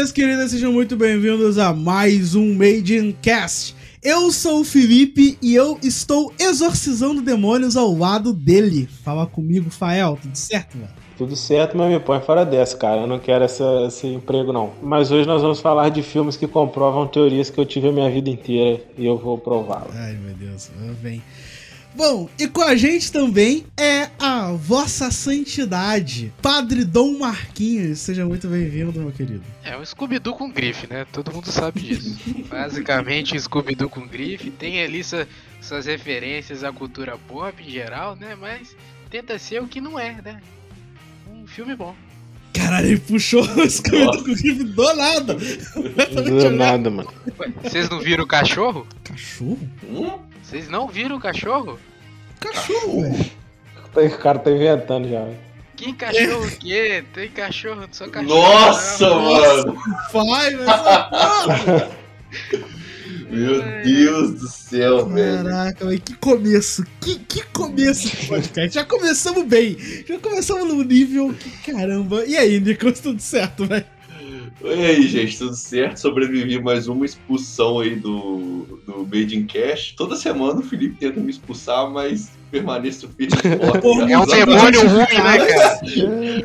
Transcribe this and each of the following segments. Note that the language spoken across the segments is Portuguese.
minhas queridas, sejam muito bem-vindos a mais um Made in Cast. Eu sou o Felipe e eu estou exorcizando demônios ao lado dele. Fala comigo, Fael, tudo certo, velho? Tudo certo, mas me põe fora dessa, cara. Eu não quero essa, esse emprego, não. Mas hoje nós vamos falar de filmes que comprovam teorias que eu tive a minha vida inteira e eu vou prová-las. Ai, meu Deus, vem. Bom, e com a gente também é a vossa santidade, Padre Dom Marquinhos. Seja muito bem-vindo, meu querido. É o Scooby-Doo com grife, né? Todo mundo sabe disso. Basicamente, o Scooby-Doo com grife. Tem ali sua, suas referências à cultura pop em geral, né? Mas tenta ser o que não é, né? Um filme bom. Caralho, ele puxou o Scooby-Doo com grife do nada. Do nada, mano. Ué, Vocês não viram o cachorro? Cachorro? Hum? Vocês não viram o cachorro? Cachorro, velho. O cara tá inventando já. Que cachorro o quê? Tem cachorro, sou cachorro. Nossa, não. mano! Vai, velho. Meu Deus do céu, velho. Caraca, velho, que começo. Que, que começo de podcast. Já começamos bem. Já começamos no nível que caramba. E aí, Nicolas, tudo certo, velho? E aí, gente, tudo certo? Sobrevivi mais uma expulsão aí do, do Made in Cash. Toda semana o Felipe tenta me expulsar, mas permaneço firme É um demônio ruim, né, cara?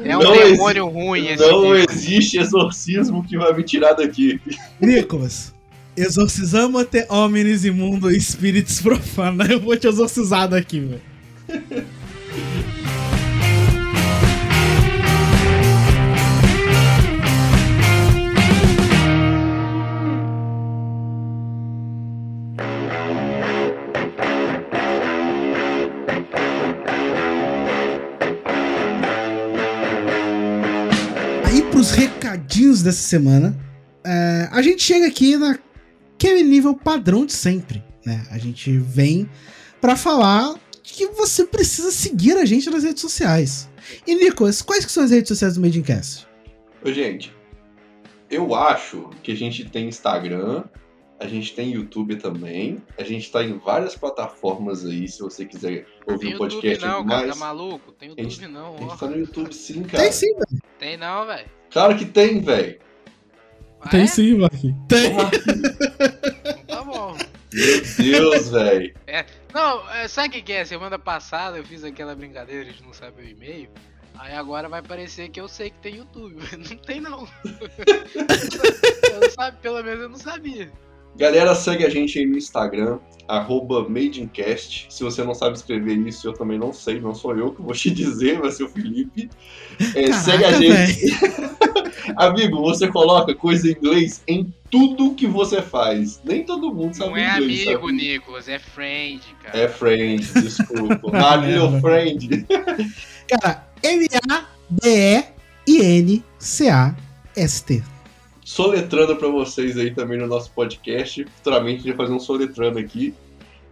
É um Não demônio ruim esse Não filme. existe exorcismo que vai me tirar daqui. Nicolas, exorcizamos até homens imundo e espíritos profanos. Eu vou te exorcizar daqui, velho. Dessa semana, é, a gente chega aqui naquele nível padrão de sempre, né? A gente vem pra falar que você precisa seguir a gente nas redes sociais. E Nicolas, quais que são as redes sociais do Made in Cast? Ô, gente, eu acho que a gente tem Instagram, a gente tem YouTube também, a gente tá em várias plataformas aí, se você quiser ouvir Tem um YouTube podcast não, cara, mais. tá maluco? Tem A gente- YouTube não, A gente ó. tá no YouTube sim, cara. Tem sim, velho. Tem não, velho. Claro que tem, velho. Ah, Tem é? sim, Marquinhos. Tem. Tá bom. Meu Deus, velho. Não, é, sabe o que, que é? Semana passada eu fiz aquela brincadeira de não saber o e-mail. Aí agora vai parecer que eu sei que tem YouTube. Não tem não. eu não sabe, pelo menos eu não sabia. Galera, segue a gente aí no Instagram, arroba MadeIncast. Se você não sabe escrever isso, eu também não sei, não sou eu que vou te dizer, vai ser o Felipe. É, segue a Caraca, gente. Amigo, você coloca coisa em inglês em tudo que você faz. Nem todo mundo sabe Não é inglês. amigo, sabe? Nicolas, é friend, cara. É friend, desculpa. ah, meu friend. Cara, M-A-D-E-I-N-C-A-S-T. Soletrando pra vocês aí também no nosso podcast. Futuramente a gente vai fazer um soletrando aqui.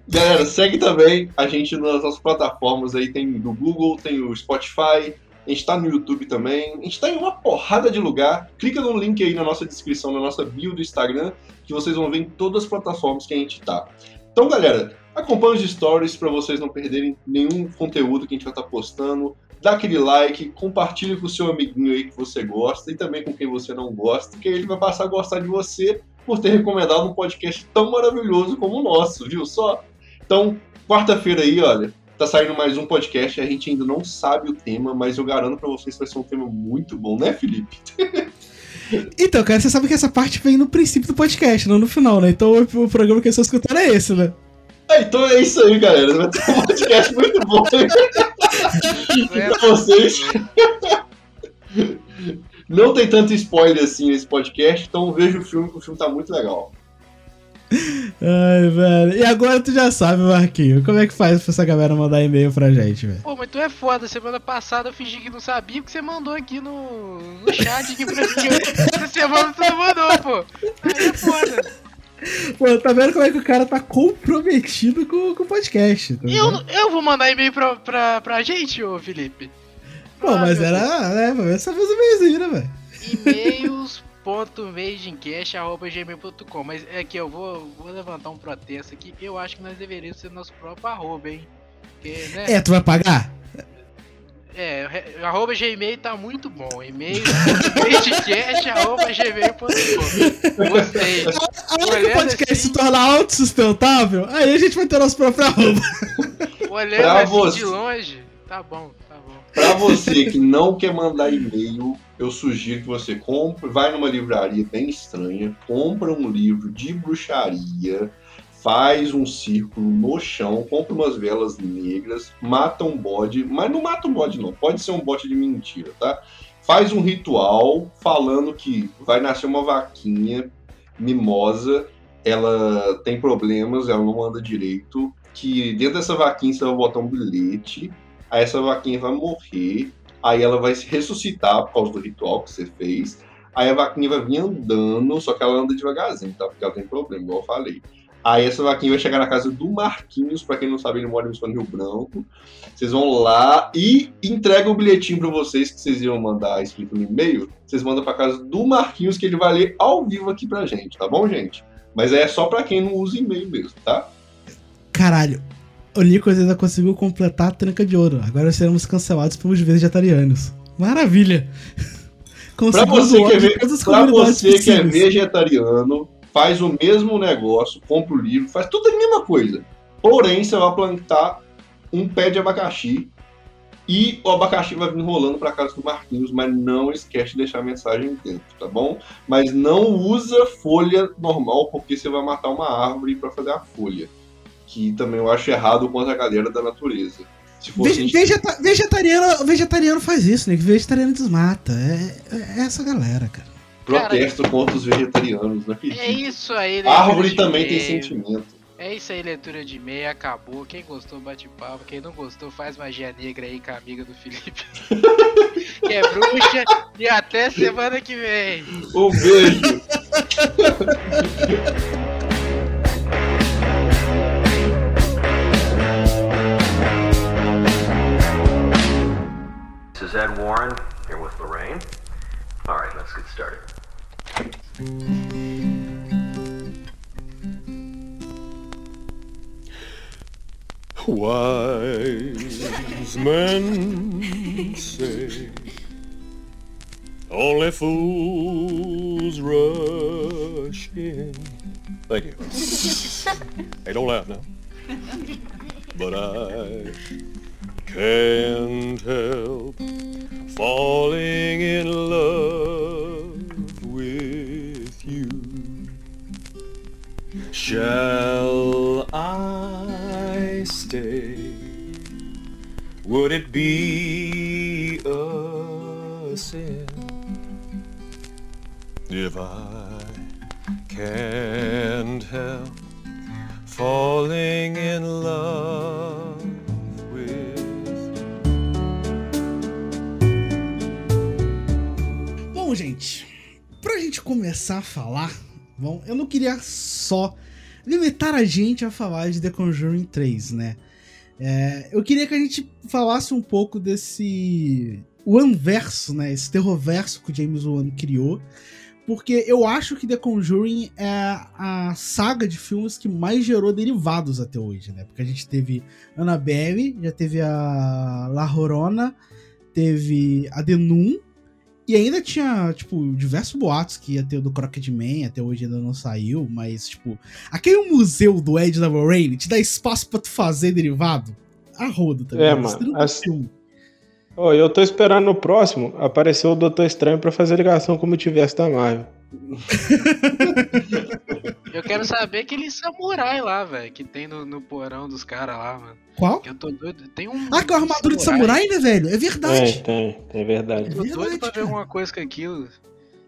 Galera, segue também a gente nas nossas plataformas aí, tem do Google, tem o Spotify, a gente tá no YouTube também, a gente tá em uma porrada de lugar. Clica no link aí na nossa descrição, na nossa bio do Instagram, que vocês vão ver em todas as plataformas que a gente tá. Então, galera, acompanhe os stories pra vocês não perderem nenhum conteúdo que a gente vai estar postando. Dá aquele like, compartilhe com o seu amiguinho aí que você gosta e também com quem você não gosta, que ele vai passar a gostar de você por ter recomendado um podcast tão maravilhoso como o nosso, viu só? Então, quarta-feira aí, olha, tá saindo mais um podcast, a gente ainda não sabe o tema, mas eu garanto pra vocês que vai ser um tema muito bom, né, Felipe? Então, cara, você sabe que essa parte vem no princípio do podcast, não no final, né? Então o, programa que eu estou escutando é esse, né? Ah, então é isso aí, galera. Vai ter um podcast muito bom É, pra vocês. Não tem tanto spoiler assim nesse podcast, então veja o filme, que o filme tá muito legal. Ai, velho. E agora tu já sabe, Marquinho, como é que faz pra essa galera mandar e-mail pra gente, velho? Pô, mas tu é foda. Semana passada eu fingi que não sabia o que você mandou aqui no, no chat aqui pra mim. Essa semana tu não mandou, pô. Aí é foda. Pô, tá vendo como é que o cara tá comprometido com, com o podcast? Tá eu, eu vou mandar e-mail pra, pra, pra gente, ô Felipe. Pô, Ah, mas era, né, pelo menos só fez o e-mailzinho, né, velho? e-mails.magecast.gmail.com Mas é que eu vou, vou levantar um protesto aqui. Eu acho que nós deveríamos ser nosso próprio arroba, hein? Porque, né? É, tu vai pagar? É, arroba gmail tá muito bom. E-mail podcast arroba gmail.com. Gostei. A hora que o podcast assim- se tornar autossustentável, aí a gente vai ter nosso próprio arroba. Olhando Pra assim você. de longe, tá bom, tá bom. Pra você que não quer mandar e-mail, eu sugiro que você compre, vai numa livraria bem estranha, compra um livro de bruxaria, faz um círculo no chão, compra umas velas negras, mata um bode, mas não mata um bode não, pode ser um bode de mentira, tá? Faz um ritual falando que vai nascer uma vaquinha mimosa, ela tem problemas, ela não anda direito, que dentro dessa vaquinha você vai botar um bilhete, aí essa vaquinha vai morrer, aí ela vai se ressuscitar por causa do ritual que você fez, aí a vaquinha vai vir andando, só que ela anda devagarzinho, tá? Porque ela tem problema, igual eu falei. Aí essa vaquinha vai chegar na casa do Marquinhos, pra quem não sabe, ele mora em Rio Branco. Vocês vão lá e entregam o bilhetinho pra vocês que vocês iam mandar escrito no e-mail. Vocês mandam pra casa do Marquinhos que ele vai ler ao vivo aqui pra gente, tá bom, gente? Mas é só pra quem não usa e-mail mesmo, tá? Caralho, o Nicolas ainda conseguiu completar a tranca de ouro. Agora seremos cancelados pelos vegetarianos. Maravilha! Pra Conseguimos você, que é, ve- pra você que é vegetariano, faz o mesmo negócio, compra o livro, faz tudo a mesma coisa. Porém, você vai plantar um pé de abacaxi e o abacaxi vai vir rolando para casa do Marquinhos, mas não esquece de deixar a mensagem dentro, tá bom? Mas não usa folha normal, porque você vai matar uma árvore para fazer a folha. Que também eu acho errado contra a galera da natureza. Se fosse Ve- vegeta- vegetariano, vegetariano faz isso, né? Vegetariano desmata. É, é essa galera, cara. Protesto contra os vegetarianos, não acredito. É isso aí, leitura Árvore de também tem sentimento. É isso aí, leitura de e-mail, acabou. Quem gostou, bate palma. Quem não gostou, faz magia negra aí com a amiga do Felipe. que é bruxa. E até semana que vem. Um beijo. This is Ed Warren here with Lorraine. All right, let's get started. Wise men say only fools rush in. Thank you. hey, don't laugh now. But I can't help falling in love Shall I stay? Would it be a sin if I can't help falling in love Bom, gente, pra gente começar a falar, bom, eu não queria só limitar a gente a falar de The Conjuring 3, né? É, eu queria que a gente falasse um pouco desse One verso, né? Esse terrorverso que o James Wan criou. Porque eu acho que The Conjuring é a saga de filmes que mais gerou derivados até hoje, né? Porque a gente teve Annabelle, já teve a La Llorona, teve a The Nun, e ainda tinha, tipo, diversos boatos que ia ter o do Crockett-Man, até hoje ainda não saiu, mas, tipo, aquele museu do Ed da Lorraine te dá espaço pra tu fazer derivado? A rodo também. É, mano, assim- Ô, eu tô esperando no próximo aparecer o Doutor Estranho pra fazer ligação com o multiverso da Marvel. Eu quero saber aquele samurai lá, velho, que tem no, no porão dos caras lá, mano. Qual? Que eu tô doido. Tem um. Ah, que é a armadura de samurai, né, velho? É verdade. tem, tem verdade. Tô doido verdade, pra ver cara. alguma coisa com aquilo.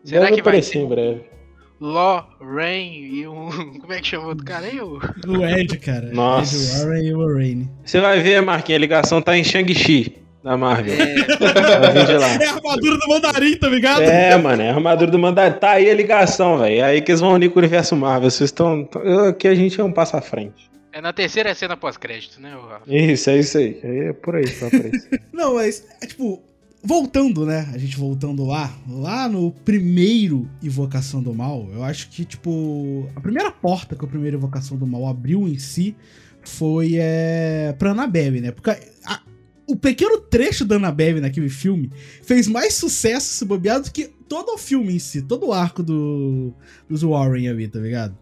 Será Deve que vai aparecer em breve. Law, Rain e um. Como é que chama outro cara aí? O... O Ed, cara. Nossa. Ed Warren e o Lorraine. Você vai ver, Marquinhos, a ligação tá em Shang-Chi, da Marvel. É. É a armadura do mandarim, tá ligado? É, mano, é a armadura do mandarim. Tá aí a ligação, velho. É aí que eles vão unir com o universo Marvel. Vocês estão. Aqui a gente é um passo à frente. é na terceira cena pós-crédito, né? Rafa? Isso, é isso aí. Aí É por aí, só por isso. Não, mas, é tipo, voltando, né? A gente voltando lá, lá no primeiro Invocação do Mal, eu acho que, tipo, a primeira porta que o primeiro Invocação do Mal abriu em si foi é, pra Annabelle, né? Porque a- o pequeno trecho da Annabelle naquele filme fez mais sucesso se bobear do que todo o filme em si, todo o arco do, dos Warren ali, tá ligado?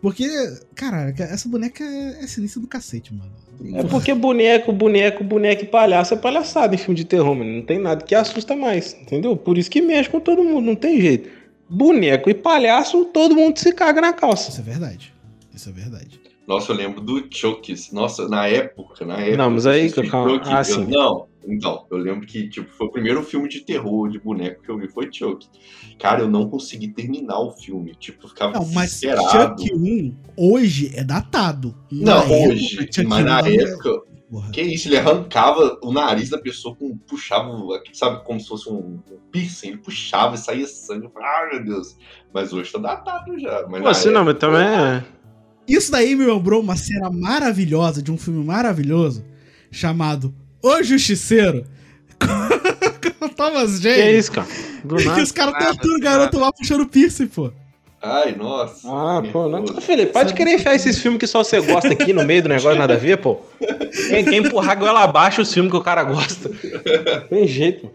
Porque, cara, essa boneca é, é sinistra do cacete, mano. É porque boneco, boneco, boneco e palhaço é palhaçada em filme de terror, mano. Não tem nada que assusta mais, entendeu? Por isso que mexe com todo mundo, não tem jeito. Boneco e palhaço, todo mundo se caga na calça. Isso é verdade. Isso é verdade. Nossa, eu lembro do Chucky. Nossa, na época, na época. Não, mas aí, assisti calma. Chucky, Ah, eu- sim. Não, então, eu lembro que tipo, foi o primeiro filme de terror de boneco que eu vi, foi Chucky. Cara, eu não consegui terminar o filme. Tipo, eu ficava Não, mas desesperado. Chuck 1 hoje é datado. Não, Na época, hoje, Chuck mas 1 na é- época, Porra. que isso, ele arrancava o nariz da pessoa com puxava, sabe, como se fosse um, piercing, ele puxava e saía sangue. Eu falei, ah, meu Deus. Mas hoje tá datado já. Mas Pô, assim, não, época- mas também é. Isso daí me lembrou uma cena maravilhosa de um filme maravilhoso chamado O Justiceiro. Com o Thomas Que é Jane. isso, cara? Do Que nada. os caras Nada, torturam o garoto lá puxando piercing, pô. Ai, nossa. Ah, pô, não. Ô, Felipe, pode querer enfiar esses filmes que só você gosta aqui no meio do negócio, nada a ver, pô. Quem, quem empurrar a goela abaixo os filmes que o cara gosta. Tem jeito.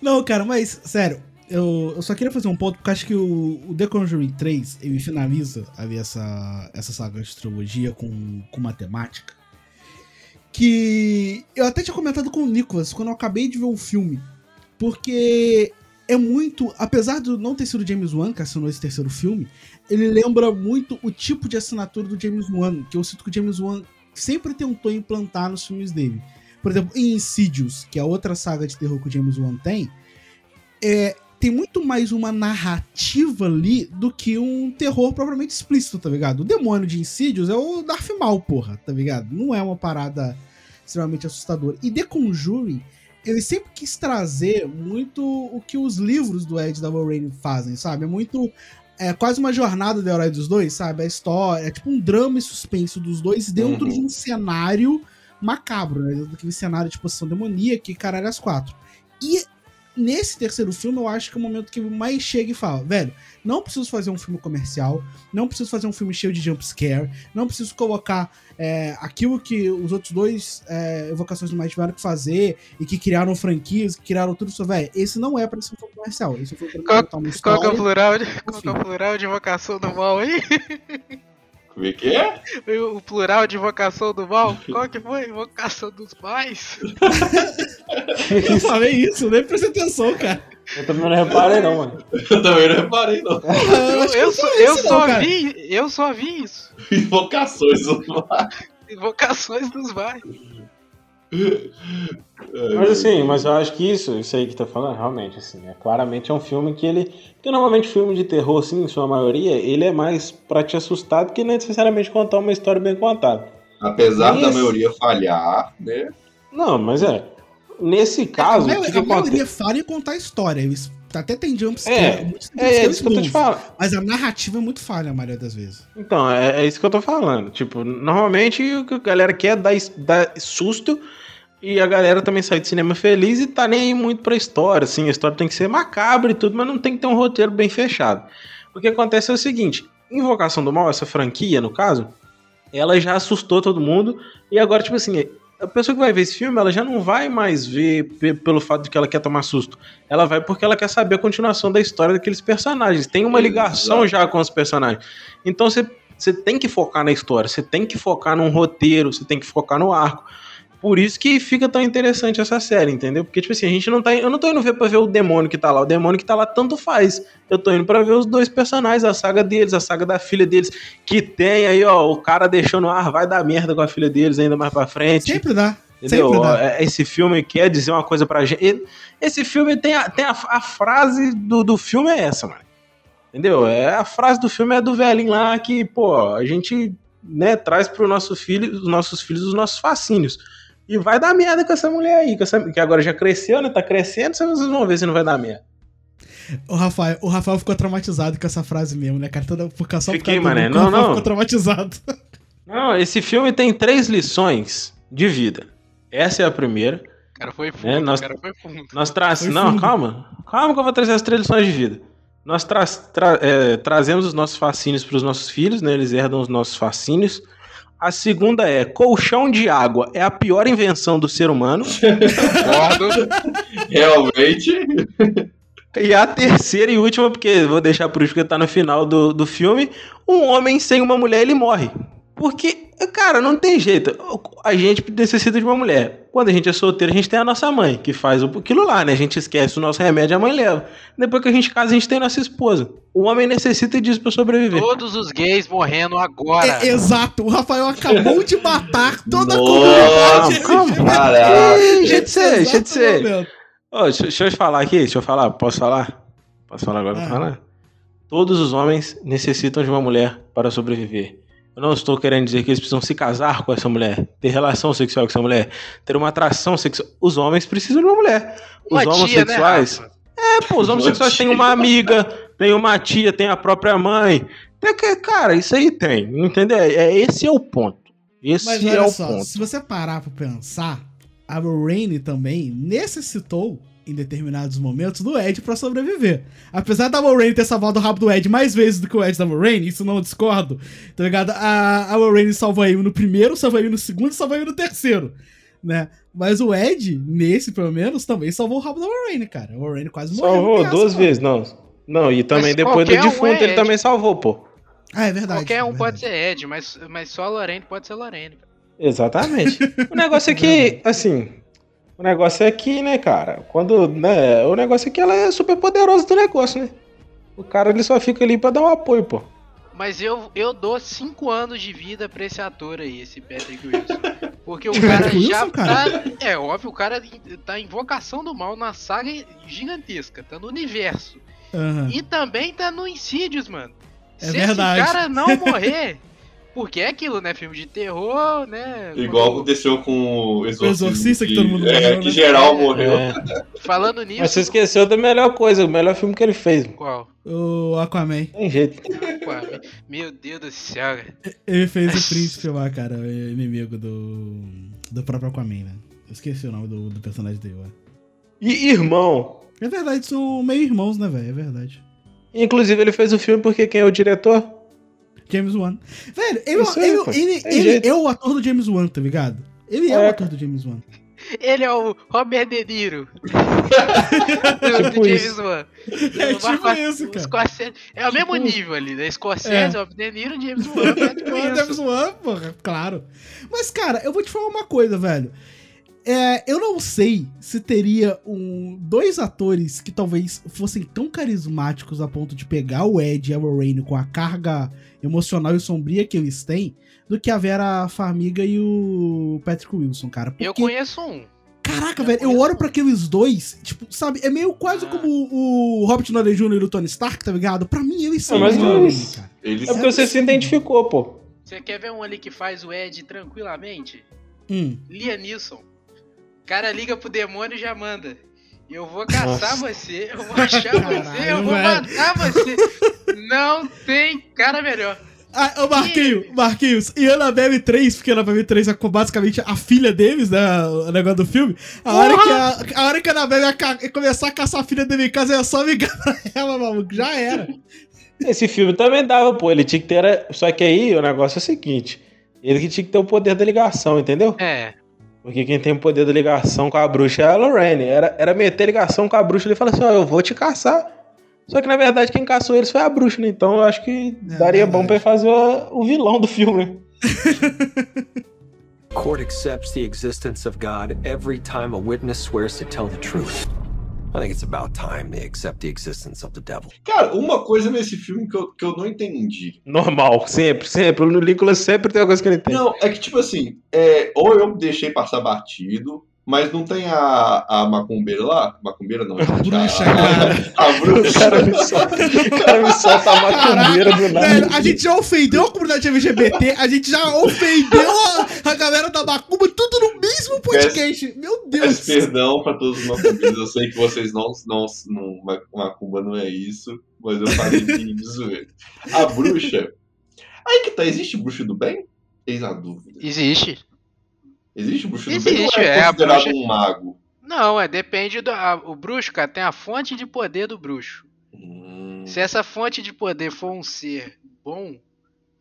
Não, cara, mas, sério, eu, eu só queria fazer um ponto, porque acho que o, o The Conjuring 3, ele finaliza ali essa, essa saga de trilogia com, com matemática. Que eu até tinha comentado com o Nicolas quando eu acabei de ver o filme. Porque é muito. Apesar de não ter sido James Wan que assinou esse terceiro filme, ele lembra muito o tipo de assinatura do James Wan, que eu sinto que o James Wan sempre tentou implantar nos filmes dele. Por exemplo, em Insidious, que é outra saga de terror que o James Wan tem, é, tem muito mais uma narrativa ali do que um terror propriamente explícito, tá ligado? O demônio de Insidious é o Darth Maul, porra, tá ligado? Não é uma parada extremamente assustadora. E The Conjuring, ele sempre quis trazer muito o que os livros do Ed da Rain fazem, sabe? É muito. É quase uma jornada do herói dos dois, sabe? A história, é tipo um drama e suspense dos dois dentro Uhum. de um cenário macabro, né? Dentro daquele cenário de possessão demoníaca e caralho as quatro. E nesse terceiro filme, eu acho que é o momento que mais chega e fala, velho, não preciso fazer um filme comercial, não preciso fazer um filme cheio de jump scare, não preciso colocar é, aquilo que os outros dois é, evocações do mais tiveram que fazer e que criaram franquias, que criaram tudo isso, velho. Esse não é pra ser um filme comercial. Esse é um filme pra Qual- uma Qual que é o plural de, qual que é o Enfim. plural de invocação do mal aí? Como é que é? O plural de invocação do mal? Qual que foi? Invocação dos mais? Eu falei isso, nem prestei atenção, cara. Eu também não reparei, não, mano. Eu também não reparei, não. Eu, eu, só, eu isso só vi, eu só vi isso. Invocações. Invocações dos mais. Mas assim, mas eu acho que isso, isso aí que tá falando, realmente, assim, é, claramente é um filme que ele. Porque normalmente filme de terror, assim, em sua maioria, ele é mais pra te assustar do que necessariamente contar uma história bem contada. Apesar da maioria falhar, né? Não, mas é. Nesse caso, a o que, que maioria, a maioria fala em contar a história. Eles até tem jump scare. É, jump É, é scares isso que eu tô te falando. Mas a narrativa é muito falha a maioria das vezes. Então, é, é isso que eu tô falando. Tipo, normalmente o que a galera quer é dar, dar susto e a galera também sai de cinema feliz e tá nem aí muito pra história. Assim, a história tem que ser macabra e tudo, mas não tem que ter um roteiro bem fechado. O que acontece é o seguinte: Invocação do Mal, essa franquia, no caso, ela já assustou todo mundo e agora, tipo assim. A pessoa que vai ver esse filme, ela já não vai mais ver pe- pelo fato de que ela quer tomar susto. Ela vai porque ela quer saber a continuação da história daqueles personagens. Tem uma ligação Exato. já com os personagens. Então você você tem que focar na história, você tem que focar num roteiro, você tem que focar no arco. Por isso que fica tão interessante essa série, entendeu? Porque, tipo assim, a gente não tá. Eu não tô indo ver pra ver o demônio que tá lá. O demônio que tá lá tanto faz. Eu tô indo pra ver os dois personagens, a saga deles, a saga da filha deles. Que tem aí, ó, o cara deixando, ah, vai dar merda com a filha deles ainda mais pra frente. Sempre dá. Entendeu? Sempre dá. É, Esse filme quer dizer uma coisa pra gente. Esse filme tem a, tem a, a frase do, do filme é essa, mano. Entendeu? É, a frase do filme é do velhinho lá que, pô, a gente né, traz pro nosso filho, os nossos filhos os nossos fascínios. E vai dar merda com essa mulher aí, com essa, que agora já cresceu, né? Tá crescendo, vocês vão ver se não vai dar merda. O Rafael, o Rafael ficou traumatizado com essa frase mesmo, né, cara? Toda, por causa só por Fiquei, causa do mané. Luca, o Não, Rafael não. ficou traumatizado. Não, esse filme tem três lições de vida. Essa é a primeira. O cara foi fundo, É, nós- o cara foi fundo. Nós traz... Foi Não, fundo. calma. Calma que eu vou trazer as três lições de vida. Nós tra- tra- é, trazemos os nossos fascínios para os nossos filhos, né? Eles herdam os nossos fascínios. A segunda é: colchão de água é a pior invenção do ser humano. Concordo. Realmente. E a terceira e última, porque vou deixar por isso porque tá no final do, do filme: um homem sem uma mulher ele morre. Porque, cara, não tem jeito. A gente necessita de uma mulher. Quando a gente é solteiro, a gente tem a nossa mãe, que faz o- aquilo lá, né? A gente esquece o nosso remédio, a mãe leva. Depois que a gente casa, a gente tem nossa esposa. O homem necessita disso pra sobreviver. Todos os gays morrendo agora. É, exato, o Rafael acabou de matar toda a comunidade. calma. De ser, deixa de Exato ser. Ô, deixa, deixa eu falar aqui, deixa eu falar. Posso falar? Posso falar agora? Posso Ah. falar? Todos os homens necessitam de uma mulher para sobreviver. Eu não estou querendo dizer que eles precisam se casar com essa mulher, ter relação sexual com essa mulher, ter uma atração sexual. Os homens precisam de uma mulher. Os Uma tia, né, homossexuais. É, pô, os homossexuais têm uma amiga, tem uma tia, tem a própria mãe. Tem que, cara, isso aí tem, entendeu? É, esse é o ponto. Esse Mas é olha o só, ponto. se você parar pra pensar, a Lorraine também necessitou, em determinados momentos, do Ed pra sobreviver. Apesar da Lorraine ter salvado o rabo do Ed mais vezes do que o Ed da Lorraine, isso não discordo, tá ligado? A, a Lorraine salvou ele no primeiro, salvou ele no segundo e salvou ele no terceiro, né? Mas o Ed, nesse pelo menos, também salvou o rabo da Lorraine, cara. A Lorraine quase morreu. Salvou duas lá. vezes, não. Não, e também Mas depois do qualquer um defunto é ele também salvou, pô. Ah, é verdade. Qualquer um é pode verdade. ser Ed, mas, mas só a Lorraine pode ser Lorraine. Exatamente. o negócio é que, assim, o negócio é que, né, cara, quando, né, o negócio é que ela é super poderosa do negócio, né? O cara, ele só fica ali pra dar um apoio, pô. Mas eu, eu dou 5 anos de vida pra esse ator aí, esse Patrick Wilson. Porque o cara já Wilson, cara? tá. É óbvio, o cara tá em Vocação do Mal na saga gigantesca, tá no universo. Aham. E também tá no Insidious, mano. É Se verdade. esse cara não morrer. Porque é aquilo, né? Filme de terror, né? Igual Quando- aconteceu com o Exorcista. O Exorcista, que todo mundo é, morreu, que né? geral É. morreu. É. Falando nisso. Mas você esqueceu da melhor coisa, o melhor filme que ele fez. Qual? O Aquaman. Tem jeito. Ué, Meu Deus do céu, cara. Ele fez o príncipe lá, cara, o inimigo do. do próprio Aquaman, né? Eu esqueci o nome do, do personagem dele lá. E irmão. É verdade, são meio irmãos, né, velho? É verdade. Inclusive, ele fez o filme porque quem é o diretor? James Wan. Velho, ele, aí, ele, ele, ele é o ator do James Wan, tá ligado? Ele é, É, o ator do James Wan. Ele é o Robert De Niro. do, Tipo do James isso. Wan. É O tipo isso, cara. Scorsese- é o mesmo Tipo- nível ali, né? Scorsese, É. Robert De Niro, James Wan, Patrick É o James. Wan, porra, claro. Mas, cara, eu vou te falar uma coisa, velho. É, eu não sei se teria um, dois atores que talvez fossem tão carismáticos a ponto de pegar o Ed e a Lorraine com a carga emocional e sombria que eles têm, do que a Vera Farmiga e o Patrick Wilson, cara. Porque, Eu conheço um. caraca, eu velho, eu olho um. pra aqueles dois, tipo, sabe, é meio quase Ah. como o, o Robert Downey Jr. e o Tony Stark, tá ligado? Pra mim, eles são Ah, mas a Lorraine, eles- cara. Eles É porque você se identificou, pô. Você quer ver um ali que faz o Ed tranquilamente? Hum. Liam Neeson. O cara liga pro demônio e já manda. Eu vou caçar você, eu vou achar você, Caralho, eu vou velho. matar você. Não tem cara melhor. Ah, ô Marquinhos, Marquinhos, e Annabelle 3, porque Annabelle 3 é basicamente a filha deles, né? O negócio do filme. A hora que a, a hora que a Annabelle ia ca- começar a caçar a filha dele em casa, é só ligar pra ela, maluco. Já era. Esse filme também dava, pô. Ele tinha que ter. Só que aí o negócio é o seguinte: ele que tinha que ter o poder da ligação, entendeu? É. Porque quem tem o poder da ligação com a bruxa é a Lorraine. Era, era meter ligação com a bruxa e ele fala assim: ó, eu vou te caçar. Só que na verdade quem caçou eles foi a bruxa, né? Então eu acho que É, daria verdade. bom pra ele fazer o, o vilão do filme, né? Court accepts the existence of God every time a witness swears to tell the truth. I think it's about time they accept the existence of the devil. Cara, uma coisa nesse filme que eu, que eu não entendi. Normal, sempre, sempre. O Nicolas sempre tem uma coisa que ele tem. Não, é que tipo assim, é, ou eu deixei passar batido, mas não tem a, a macumbeira lá? Macumbeira não. gente, bruxa, a, cara. A, a O bruxa. cara me solta, o cara me solta a macumbeira do nada. Velho, a gente já ofendeu a comunidade LGBT, a gente já ofendeu a, a galera da Macumba, tudo no mesmo podcast. Meu Deus. Peço perdão pra todos os macumbeiros. Eu sei que vocês não. não, não ma- macumba não é isso, mas eu falei de zoeira. A bruxa. Aí que tá, existe bruxa do bem? Eis a dúvida. Existe. Existe bruxa do bem Existe, ou é, é, considerado bruxa- um mago? Não, é depende do. a- o bruxo, cara, tem a fonte de poder do bruxo. Hum, Se essa fonte de poder for um ser bom,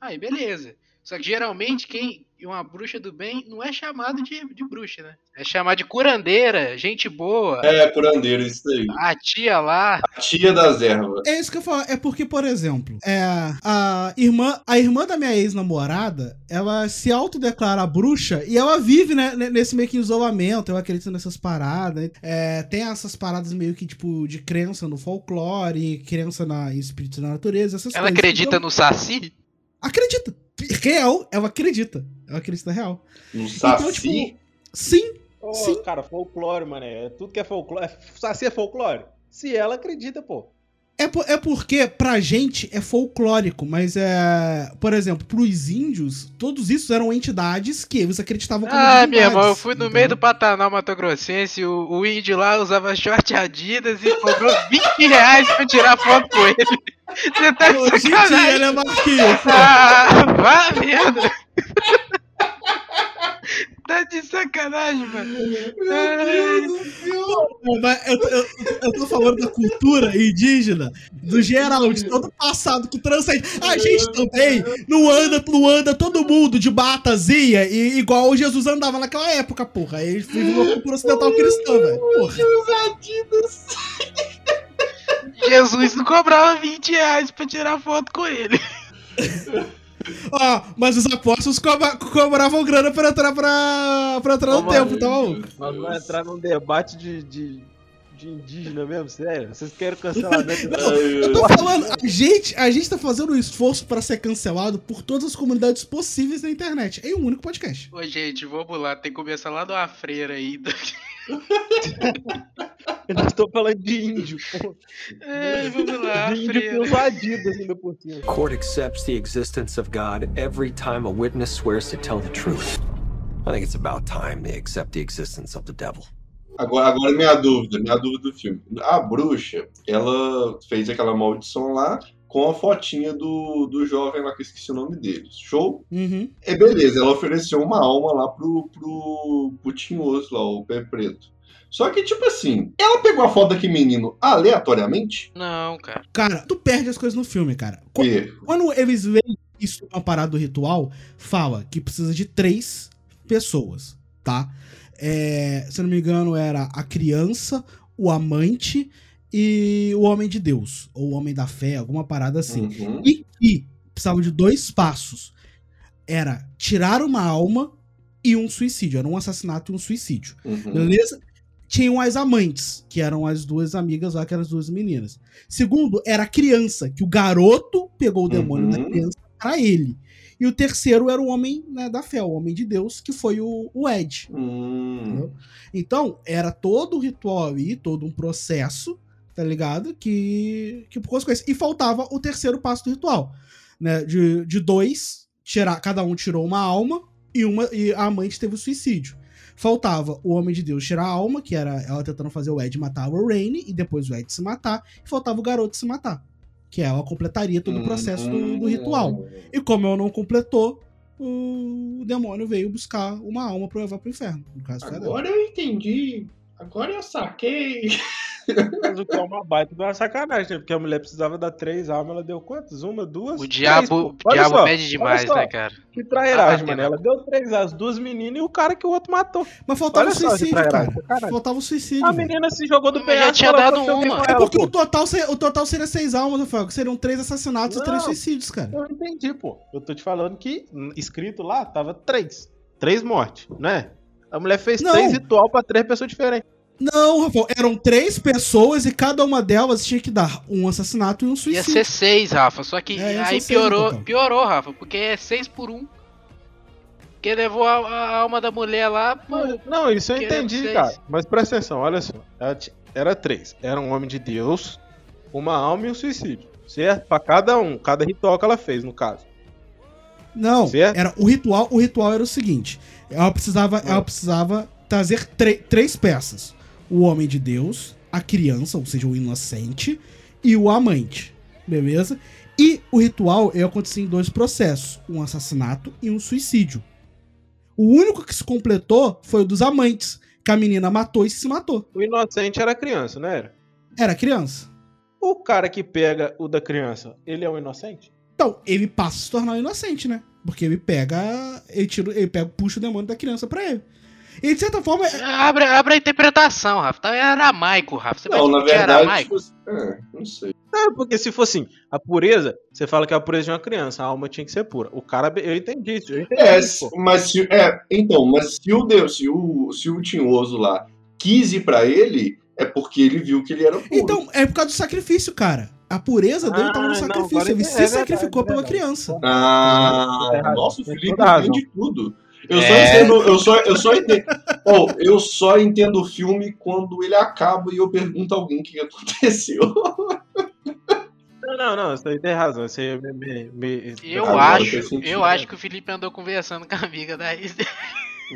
aí beleza. Só que geralmente quem uma bruxa do bem não é chamado de, de bruxa, né? É chamado de curandeira, gente boa. É, curandeiro, isso aí. A tia lá. A tia das ervas. É isso que eu falo. É porque, por exemplo, é, a irmã, a irmã da minha ex-namorada, ela se autodeclara bruxa e ela vive, né, nesse meio que isolamento. Eu acredito nessas paradas. É, tem essas paradas meio que, tipo, de crença no folclore, crença na em espírito da natureza, essas Ela coisas. acredita Então, no Saci? Acredita. Real, ela acredita. Ela acredita real. No Saci. tipo, sim, Ô, Sim. cara, folclore, mano. É, tudo que é folclore. Saci é folclore? Se ela acredita, pô. É, por- é porque pra gente é folclórico, mas é. Por exemplo, pros índios, todos isso eram entidades que eles acreditavam como Ah, meu irmão, eu fui no entendeu? meio do Pantanal Mato Grossense, o, o índio lá usava short Adidas e cobrou 20 reais pra tirar foto com ele. Você tá de Hoje em dia, sacanagem. né, Marquinhos? Ah, vá merda. tá de sacanagem, mano. Mas eu, eu- eu tô falando da cultura indígena, do geral, de todo o passado que transcende. A gente também não anda, não anda todo mundo de batazinha e, igual Jesus andava naquela época, porra. Aí foi uma cultura ocidental cristã, velho. Porra. Jesus não cobrava 20 reais pra tirar foto com ele. Ó, mas os apóstolos cobra- cobravam grana pra entrar, pra, pra entrar no Ô, templo, mano. tá maluco? Nós vamos entrar num debate de, de, de indígena mesmo, sério? Vocês querem cancelamento da... Eu tô falando, a gente, a gente tá fazendo um esforço pra ser cancelado por todas as comunidades possíveis na internet. É um único podcast. Ô, gente, vamos lá, tem que começar lá do freira ainda. Eu não estou falando de índio, pô. Ai, vamos lá, De índio Adidas ainda por cima. Court accepts the existence of God every time a witness swears to tell the truth. I think it's about time they accept the existence of the devil. Agora, agora minha dúvida, minha dúvida do filme. A bruxa, ela fez aquela maldição lá com a fotinha do, do jovem lá que eu esqueci o nome dele. Show? Uhum. É beleza, ela ofereceu uma alma lá pro, pro, pro tinhoso lá, o pé preto. Só que, tipo assim, ela pegou a foto daquele menino aleatoriamente? Não, cara. Cara, tu perde as coisas no filme, cara. Qu- E, Quando eles veem isso uma parada do ritual, fala que precisa de três pessoas, tá? É, se eu não me engano, era a criança, o amante e o homem de Deus. Ou o homem da fé, alguma parada assim. Uhum. E que precisava de dois passos. Era tirar uma alma e um suicídio. Era um assassinato e um suicídio. Uhum. Beleza? Tinham as amantes, que eram as duas amigas lá, que eram as duas meninas. Segundo, era a criança, que o garoto pegou o demônio Uhum. da criança pra ele. E o terceiro era o homem né, da fé, o homem de Deus, que foi o, o Ed. Hum. Então, era todo um ritual aí, todo um processo, tá ligado? Que, que por consequência. E faltava o terceiro passo do ritual. Né? De, de dois, tirar, cada um tirou uma alma e, uma, e a amante teve o suicídio. Faltava o Homem de Deus tirar a alma, que era ela tentando fazer o Ed matar a Lorraine, e depois o Ed se matar. E faltava o garoto se matar. Que ela completaria todo o processo do, do ritual. E como ela não completou, o demônio veio buscar uma alma pra levar pro inferno. No caso. Agora eu entendi. Agora eu saquei. Mas o que é uma baita de uma sacanagem, né? Porque a mulher precisava dar três almas, ela deu quantas? Uma, duas? O Três, diabo, Olha diabo só, pede demais, só. né, cara? Que trairagem, Ah, mano. Ela deu três, as duas meninas e o cara que o outro matou. Mas faltava Olha o suicídio, cara. caralho. Faltava o suicídio. A velho. menina se jogou do Mas já penhasco tinha dado uma. É porque o total, seria, o total seria seis almas, Rafael. que Seriam três assassinatos e três Não. suicídios, cara. Eu entendi, pô. Eu tô te falando que escrito lá tava três. Três mortes, né? A mulher fez Não. três ritual pra três pessoas diferentes. Não, Rafael, eram três pessoas e cada uma delas tinha que dar um assassinato e um Ia suicídio. ser seis, Rafa. Só que É, ia aí ser seis, piorou, então. piorou, Rafa, porque é seis por um. Porque levou a, a alma da mulher lá, pô. Não, isso eu entendi, seis. cara. Mas presta atenção, olha só. Era três. Era um homem de Deus, uma alma e um suicídio. Certo? Pra cada um. Cada ritual que ela fez, no caso. Não, Certo? era o ritual. O ritual era o seguinte: ela precisava, ela precisava trazer tre- três peças: o homem de Deus, a criança, ou seja, o inocente, e o amante. Beleza? E o ritual acontecia em dois processos: um assassinato e um suicídio. O único que se completou foi o dos amantes, que a menina matou e se matou. O inocente era criança, não era? Era criança. O cara que pega o da criança, ele é um inocente? Então, ele passa a se tornar um inocente, né? Porque ele pega. Ele, tira, ele pega, puxa o demônio da criança pra ele. E de certa forma. é- Abre, abre a interpretação, Rafa. Tá em aramaico, Rafa. Você Não, na discutir verdade, aramaico? tipo, é, não sei. É, porque se fosse assim, a pureza, você fala que é a pureza de uma criança, a alma tinha que ser pura. O cara, eu entendi isso, eu entendi É, isso, mas se, é, então, mas se o Deus, se o, se o tinhoso lá quis ir pra ele, é porque ele viu que ele era puro. Então, é por causa do sacrifício, cara. A pureza dele Ah, tava no não, sacrifício. agora ele é se verdade, sacrificou é pela criança. Ah, razão, nossa, o Felipe entende tudo. Eu só É. entendo, eu só, eu só entendo, oh, eu só entendo o filme quando ele acaba e eu pergunto a alguém o que aconteceu. Não, não, não, você tem razão. Você me, me, me- Eu Agora acho, eu acho que o Felipe andou conversando com a amiga da dele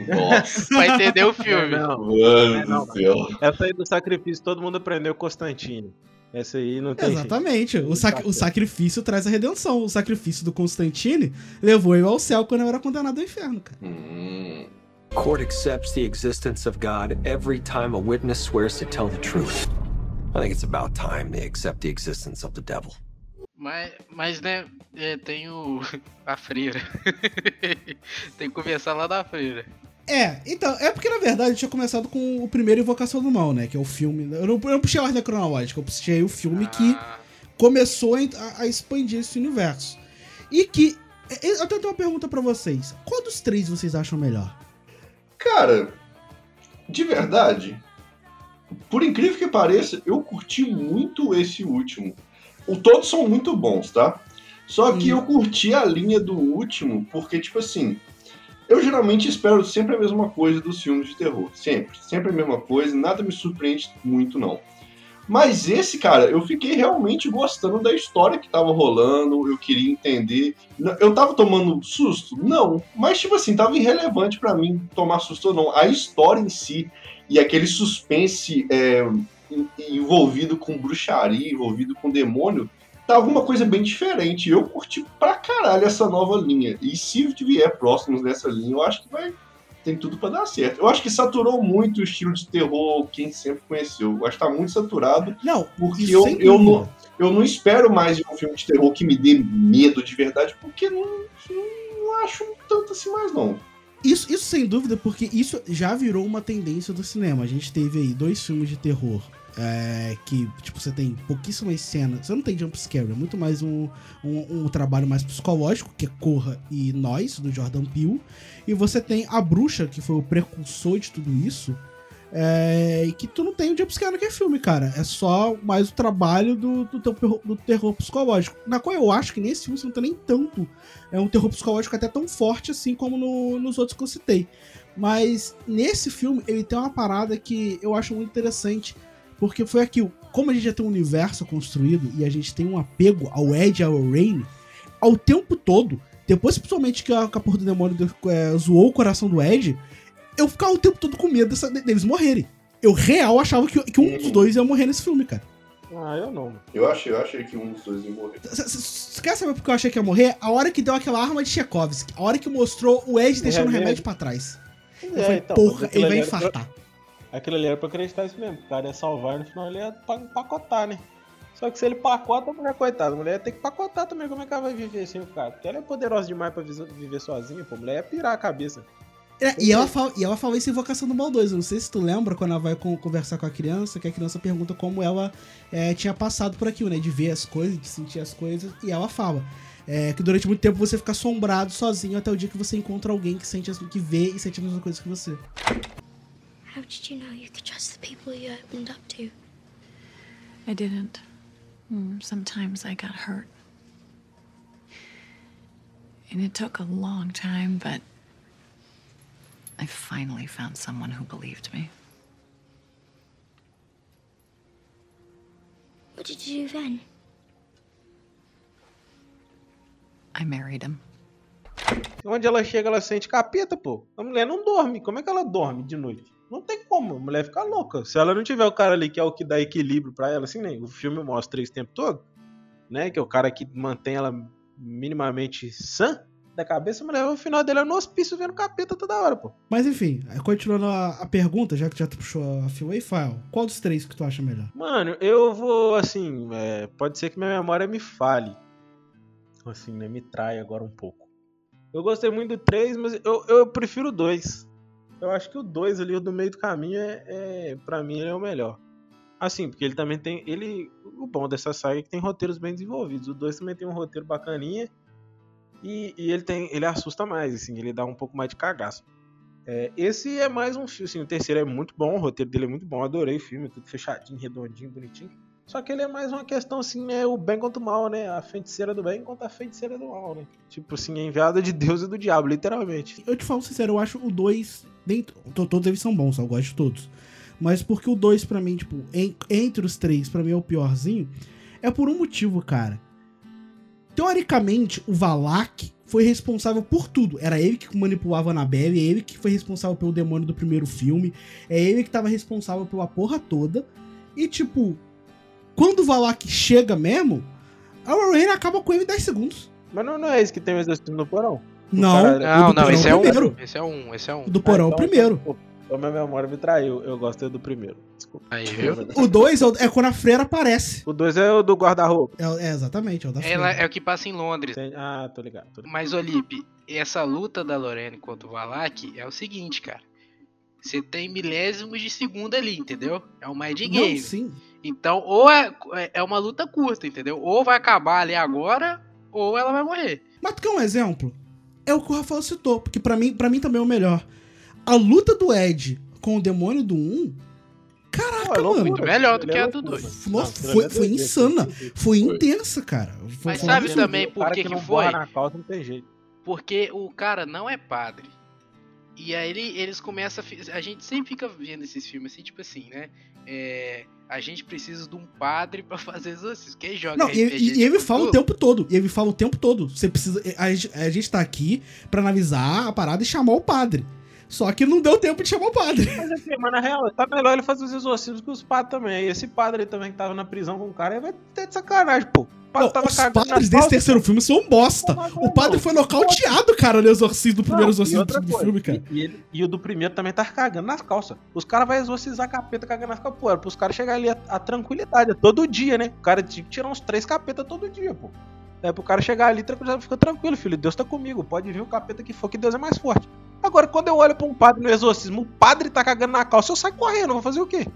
Nossa, pra entender o filme. Não, mano não. do céu. essa aí do sacrifício todo mundo aprendeu Constantine. Essa aí não tem jeito. Exatamente. O, sac- o sacrifício traz a redenção. O sacrifício do Constantine levou ele ao céu quando ele era condenado ao inferno, cara. Hum, Court accepts the existence of God every time a witness swears to tell the truth. I think it's about time they accept the existence of the devil. Mas, mas né, é, tem o. a freira. tem que começar lá da freira. É, então, é porque na verdade eu tinha começado com o primeiro Invocação do Mal, né? Que é o filme. Eu não, eu não puxei a ordem cronológica, eu puxei o filme que Ah, começou a, a expandir esse universo. E que. Eu tenho uma pergunta pra vocês. Qual dos três vocês acham melhor? Cara, de verdade, por incrível que pareça, eu curti muito esse último. O, todos são muito bons, tá? Só que Hum. eu curti a linha do último, porque, tipo assim, eu geralmente espero sempre a mesma coisa dos filmes de terror. Sempre. Sempre a mesma coisa, nada me surpreende muito, não. Mas esse, cara, eu fiquei realmente gostando da história que tava rolando, eu queria entender. Eu tava tomando susto? Não. Mas, tipo assim, tava irrelevante pra mim tomar susto ou não. A história em si e aquele suspense é, en- envolvido com bruxaria, envolvido com demônio, tava uma coisa bem diferente. Eu curti pra caralho essa nova linha. E se vier próximos dessa linha, eu acho que vai. Tem tudo pra dar certo. Eu acho que saturou muito o estilo de terror que a gente sempre conheceu. Eu acho que tá muito saturado. Não, Porque eu, eu, dúvida. não, eu não espero mais um filme de terror que me dê medo de verdade, porque não, não acho tanto assim mais, não. Isso, isso sem dúvida, porque isso já virou uma tendência do cinema. A gente teve aí dois filmes de terror é, que, tipo, você tem pouquíssimas cenas. Você não tem jump scare, é muito mais um, um, um trabalho mais psicológico, que é Corra e Nós, do Jordan Peele. E você tem A Bruxa, que foi o precursor de tudo isso. É, e que tu não tem o jumpscare naquele filme, cara. É só mais o trabalho do, do, teu do terror psicológico. Na qual eu acho que nesse filme você não tem nem tanto. É um terror psicológico até tão forte assim como no- nos outros que eu citei. Mas nesse filme ele tem uma parada que eu acho muito interessante. Porque foi aquilo. Como a gente já tem um universo construído e a gente tem um apego ao Ed e ao Rain, ao tempo todo, depois principalmente que a, que a porra do demônio é, zoou o coração do Ed, eu ficava o tempo todo com medo dessa- deles morrerem. Eu real achava que, que um dos dois ia morrer nesse filme, cara. Ah, eu não. Eu achei, eu achei que um dos dois ia morrer. Você quer saber por que eu achei que ia morrer? A hora que deu aquela arma de Tchaikovsky. A hora que mostrou o Ed deixando o remédio. pra trás. Eu É, falei, então, porra, ele vai infartar. Aquilo ali era pra acreditar isso mesmo. O cara ia salvar e no final ele ia pa- pacotar, né? Só que se ele pacota, a mulher, coitada, a mulher ia ter que pacotar também. Como é que ela vai viver o cara? Porque ela é poderosa demais pra viver sozinha, pô. A mulher ia pirar a cabeça. É, e, ela fala, e ela fala isso em Invocação do Mal 2. Eu não sei se tu lembra quando ela vai con- conversar com a criança, que a criança pergunta como ela é, tinha passado por aquilo, né? De ver as coisas, de sentir as coisas. E ela fala é, que durante muito tempo você fica assombrado sozinho até o dia que você encontra alguém que sente as, que vê e sente a mesma coisa que você. How did you know you could trust the people you opened up to? I didn't. Mm, Sometimes I got hurt. And it took a long time, but I finally found someone who believed me. What did you do then? I married him. Onde ela chega, ela sente capeta, pô. A mulher não dorme. Como é que ela dorme de noite? Não tem como. A mulher fica louca. Se ela não tiver o cara ali que é o que dá equilíbrio pra ela, assim, né? O filme mostra isso o tempo todo, né? Que é o cara que mantém ela minimamente sã da cabeça, a mulher, no final dele é no hospício vendo capeta toda hora, pô. Mas enfim, continuando a, a pergunta, já que já tu puxou a aí, File, qual dos três que tu acha melhor? Mano, eu vou, assim, é, pode ser que minha memória me fale. Assim, né? Me trai agora um pouco. Eu gostei muito do 3, mas eu, eu prefiro o 2. Eu acho que o 2 ali, o do meio do caminho, é, é pra mim, ele é o melhor. Assim, porque ele também tem. Ele. O bom dessa saga é que tem roteiros bem desenvolvidos. O 2 também tem um roteiro bacaninha. E, e ele tem. Ele assusta mais, assim, ele dá um pouco mais de cagaço. É, esse é mais um filme, assim, o terceiro é muito bom, o roteiro dele é muito bom, adorei o filme, tudo fechadinho, redondinho, bonitinho. Só que ele é mais uma questão assim, né? O bem contra o mal, né? A feiticeira do bem contra a feiticeira do mal, né? Tipo assim, é enviada de Deus e do diabo, literalmente. Eu te falo sincero, eu acho o 2. Dentro, to- todos eles são bons, eu gosto de todos. Mas porque o 2, pra mim, tipo, en- entre os três, pra mim é o piorzinho, é por um motivo, cara. Teoricamente, o Valak foi responsável por tudo. Era ele que manipulava a Annabelle, é ele que foi responsável pelo demônio do primeiro filme, é ele que tava responsável pela porra toda. E, tipo, quando o Valak chega mesmo, a Lorraine acaba com ele em 10 segundos. Mas não, não é esse que tem o exorcismo no porão? Não, cara- o Não, não, esse é é o um. primeiro. Esse é um, esse é um. O do porão é o então- primeiro. Pô, Então minha memória me traiu, eu gosto do primeiro. Desculpa. Aí, viu? O 2 é quando a freira aparece. O 2 é o do guarda-roupa. É, é, exatamente, é o da freira. Ela é o que passa em Londres. Tem- Ah, tô ligado. Tô ligado. Mas, Olipe, essa luta da Lorene contra o Valak é o seguinte, cara. Você tem milésimos de segundo ali, entendeu? É um mind Não, game. sim. Então, ou é, é uma luta curta, entendeu? Ou vai acabar ali agora, ou ela vai morrer. Mas tu quer um exemplo? É o que o Rafael citou, porque pra mim, pra mim também é o melhor. A luta do Ed com o demônio do 1, caraca, Pô, é loucura. mano. Muito melhor do que é a do loucura. dois. Nossa, Não, foi, aquilo foi é insana. Foi Foi. intensa, cara. Foi, Mas sabe também por que que não foi? na não tem jeito. Porque o cara não é padre. E aí ele- eles começam a. A gente sempre fica vendo esses filmes assim, tipo assim, né? É, a gente precisa de um padre pra fazer exorcismo. Quem joga Não, e, e- e ele fala o tempo todo. E ele fala o tempo todo. Você precisa. A, gente- a gente tá aqui pra analisar a parada e chamar o padre. Só que não deu tempo de chamar o padre. Mas assim, mas na real, tá melhor ele fazer os exorcismos que os padres também. E esse padre também que tava na prisão com o cara, ele vai ter de sacanagem, pô. O padre Não, os padres desse terceiro filme são um bosta. O padre foi nocauteado, cara, no exorcismo, do primeiro Não, exorcismo do coisa, filme, cara. E, ele- e o do primeiro também tá cagando nas calças. Os caras vão exorcizar capeta cagando nas calças. Pô, era pros caras chegarem ali a, a tranquilidade, é todo dia, né? O cara tinha que tirar uns três capetas todo dia, pô. É pro cara chegar ali tranquilo, fica tranquilo, filho. Deus tá comigo. Pode vir o capeta que for, que Deus é mais forte. Agora, quando eu olho pra um padre no exorcismo, o padre tá cagando na calça, eu saio correndo, vou fazer o quê?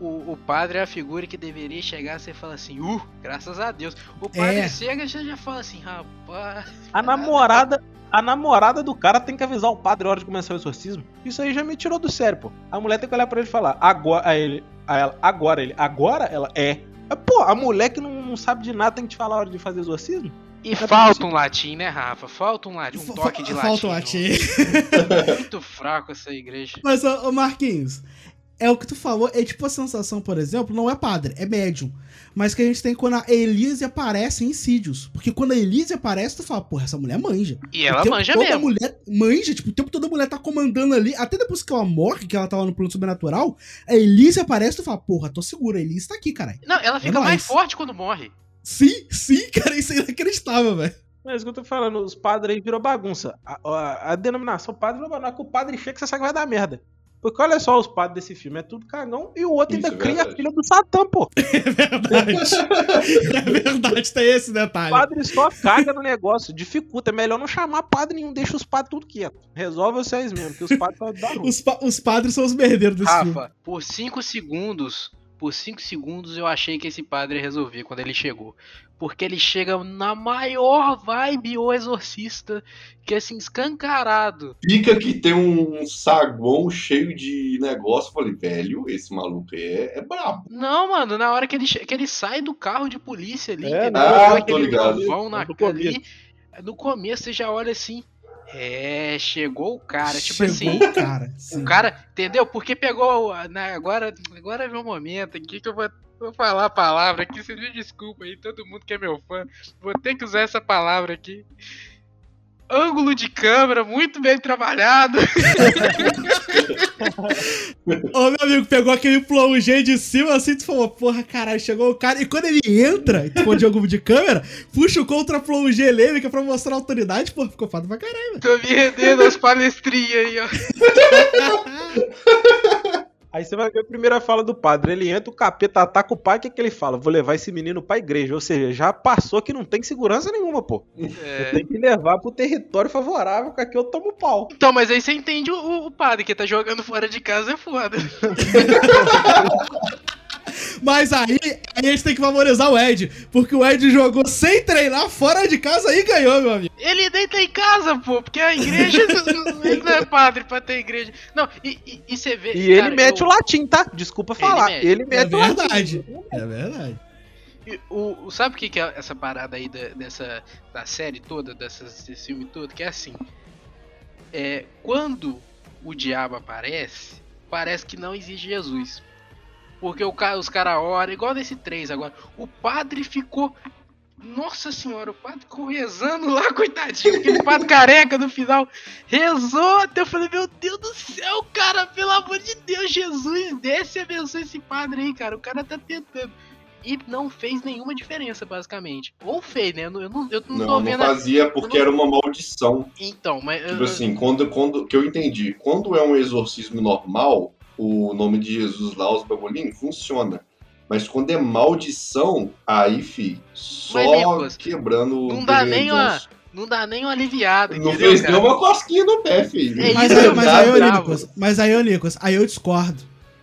O, o padre é a figura que deveria chegar e você fala assim, uh, graças a Deus. O padre É. chega e você já fala assim, rapaz. A namorada. A namorada do cara tem que avisar o padre na hora de começar o exorcismo. Isso aí já me tirou do sério, pô. A mulher tem que olhar pra ele e falar, agora, a ele, a ela, agora ele, agora ela é. Pô, a mulher que não, não sabe de nada tem que te falar a hora de fazer exorcismo? E é falta possível. um latim, né, Rafa? Falta um latim, um toque de latim. Falta o latim. Muito fraco essa igreja. Mas, ô, ô, Marquinhos, é o que tu falou, é tipo a sensação, por exemplo, não é padre, é médium. Mas que a gente tem quando a Elise aparece em Sídios. Porque quando a Elise aparece, tu fala, porra, essa mulher manja. E ela manja todo A mesmo. mulher manja, tipo, o tempo todo a mulher tá comandando ali. Até depois que ela morre, que ela tá lá no plano sobrenatural, a Elise aparece e tu fala, porra, tô segura, a Elise tá aqui, caralho. Não, ela fica nóis. mais forte quando morre. Sim, sim, cara, isso é inacreditável, velho. É isso que eu tô falando, os padres aí virou bagunça. A, a- a denominação padre virou bagunça, que o padre chega que você sabe que vai dar merda. Porque olha só os padres desse filme, é tudo cagão, e o outro Isso ainda é cria a filha do Satã, pô. É verdade. é verdade, tem esse O detalhe. padre só caga no negócio, dificulta. É melhor não chamar padre nenhum, deixa os padres tudo quieto. Resolve vocês mesmo, que os padres ruim. Os, pa- os padres são os merdeiros desse filme. Rafa, por 5 segundos, por 5 segundos eu achei que esse padre ia resolver quando ele chegou. Porque ele chega na maior vibe o exorcista, que é assim, escancarado. Fica que tem um saguão cheio de negócio. Eu falei, velho, esse maluco é, é brabo. Não, mano, na hora que ele, que ele sai do carro de polícia ali, É, entendeu? ah, tô ligado. na, No começo. ali, no começo você já olha assim, é, chegou o cara, tipo Chegou assim, o cara. sim. O cara, entendeu? Porque pegou. Né, agora, agora é meu momento aqui que eu vou, vou falar a palavra aqui. Você me desculpa aí, todo mundo que é meu fã. Vou ter que usar essa palavra aqui. Ângulo de câmera muito bem trabalhado. Ô, meu amigo, pegou aquele plongé de cima assim, tu falou, porra, caralho, chegou o cara. E quando ele entra, tu de ângulo de câmera, puxa o contra plongé nele, que é pra mostrar a autoridade, porra, ficou foda pra caralho. Tô me rendendo as palestrinhas aí, ó. Aí você vai ver a primeira fala do padre. Ele entra, o capeta ataca o pai, o que, que ele fala? Vou levar esse menino pra igreja. Ou seja, já passou que não tem segurança nenhuma, pô. É. Tem que levar pro território favorável, que aqui eu tomo pau. Então, mas aí você entende o, o padre que tá jogando fora de casa é foda. Mas aí, aí a gente tem que valorizar o Ed, porque o Ed jogou sem treinar fora de casa e ganhou, meu amigo. Ele nem tem casa, pô, porque a igreja. ele não é padre pra ter igreja. Não, e, e, e você vê. E ele cara, mete eu- o latim, tá? Desculpa falar. mete. Ele É mete, o latim. verdade. É verdade. O, o- sabe o que, que é essa parada aí da, dessa da série toda, dessas, desse filme todo? Que é assim: é, quando o diabo aparece, parece que não existe Jesus. Porque o, ca- os caras oram, igual nesse 3 agora. O padre ficou. Nossa senhora, o padre ficou rezando lá, coitadinho, aquele padre careca no final. Rezou até eu falei, meu Deus do céu, cara, pelo amor de Deus, Jesus, desce e abençoe esse padre aí, cara. O cara tá tentando. E não fez nenhuma diferença, basicamente. Ou fez, né? Eu não, eu não, eu não tô Não, não vendo. a- fazia porque era uma maldição. Então, mas. Tipo assim, quando, quando, que eu entendi, quando é um exorcismo normal, o nome de Jesus lá, os bagulhinhos, funciona. Mas quando é maldição, aí, fi, só Mas, quebrando o não dá Indiana nem uma-. Não dá nem uma aliviada. Não entendeu, fez nem uma cosquinha no pé, filho. É Mas aí, mas aí, ô, bravo. Nicolas, mas aí, ô, Nicolas, aí eu discordo.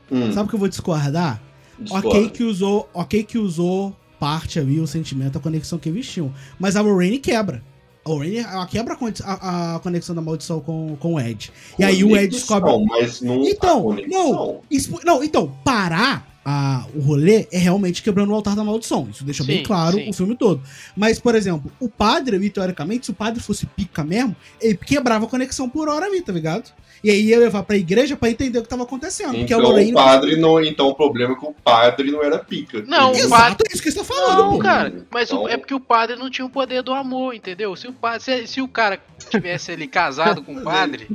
Hum, Sabe o que eu vou discordar? discordo. Ok que usou, ok que usou parte ali, o sentimento, a conexão que eles tinham. Mas a Lorraine quebra. A Lorraine ela quebra a, a- conexão da maldição com, com o Ed. E aí o Ed Conexão, descobre. Mas não Então, conexão. Expo- Não, então, parar a- o rolê é realmente quebrando o altar da maldição. Isso deixa bem Sim, claro sim. o filme todo. Mas, por exemplo, o padre, ali, teoricamente, se o padre fosse pica mesmo, ele quebrava a conexão por hora ali, tá ligado? E aí ia levar pra igreja pra entender o que tava acontecendo. porque a Então Lorraine. o padre não. Então o problema é que o padre não era pica. Não, Ele- o Exato, padre- é isso que você tá falando, Não, pô. cara, mas o- Então- é porque o padre não tinha o poder do amor, entendeu? Se o, padre, se, se o cara tivesse ali casado com o padre,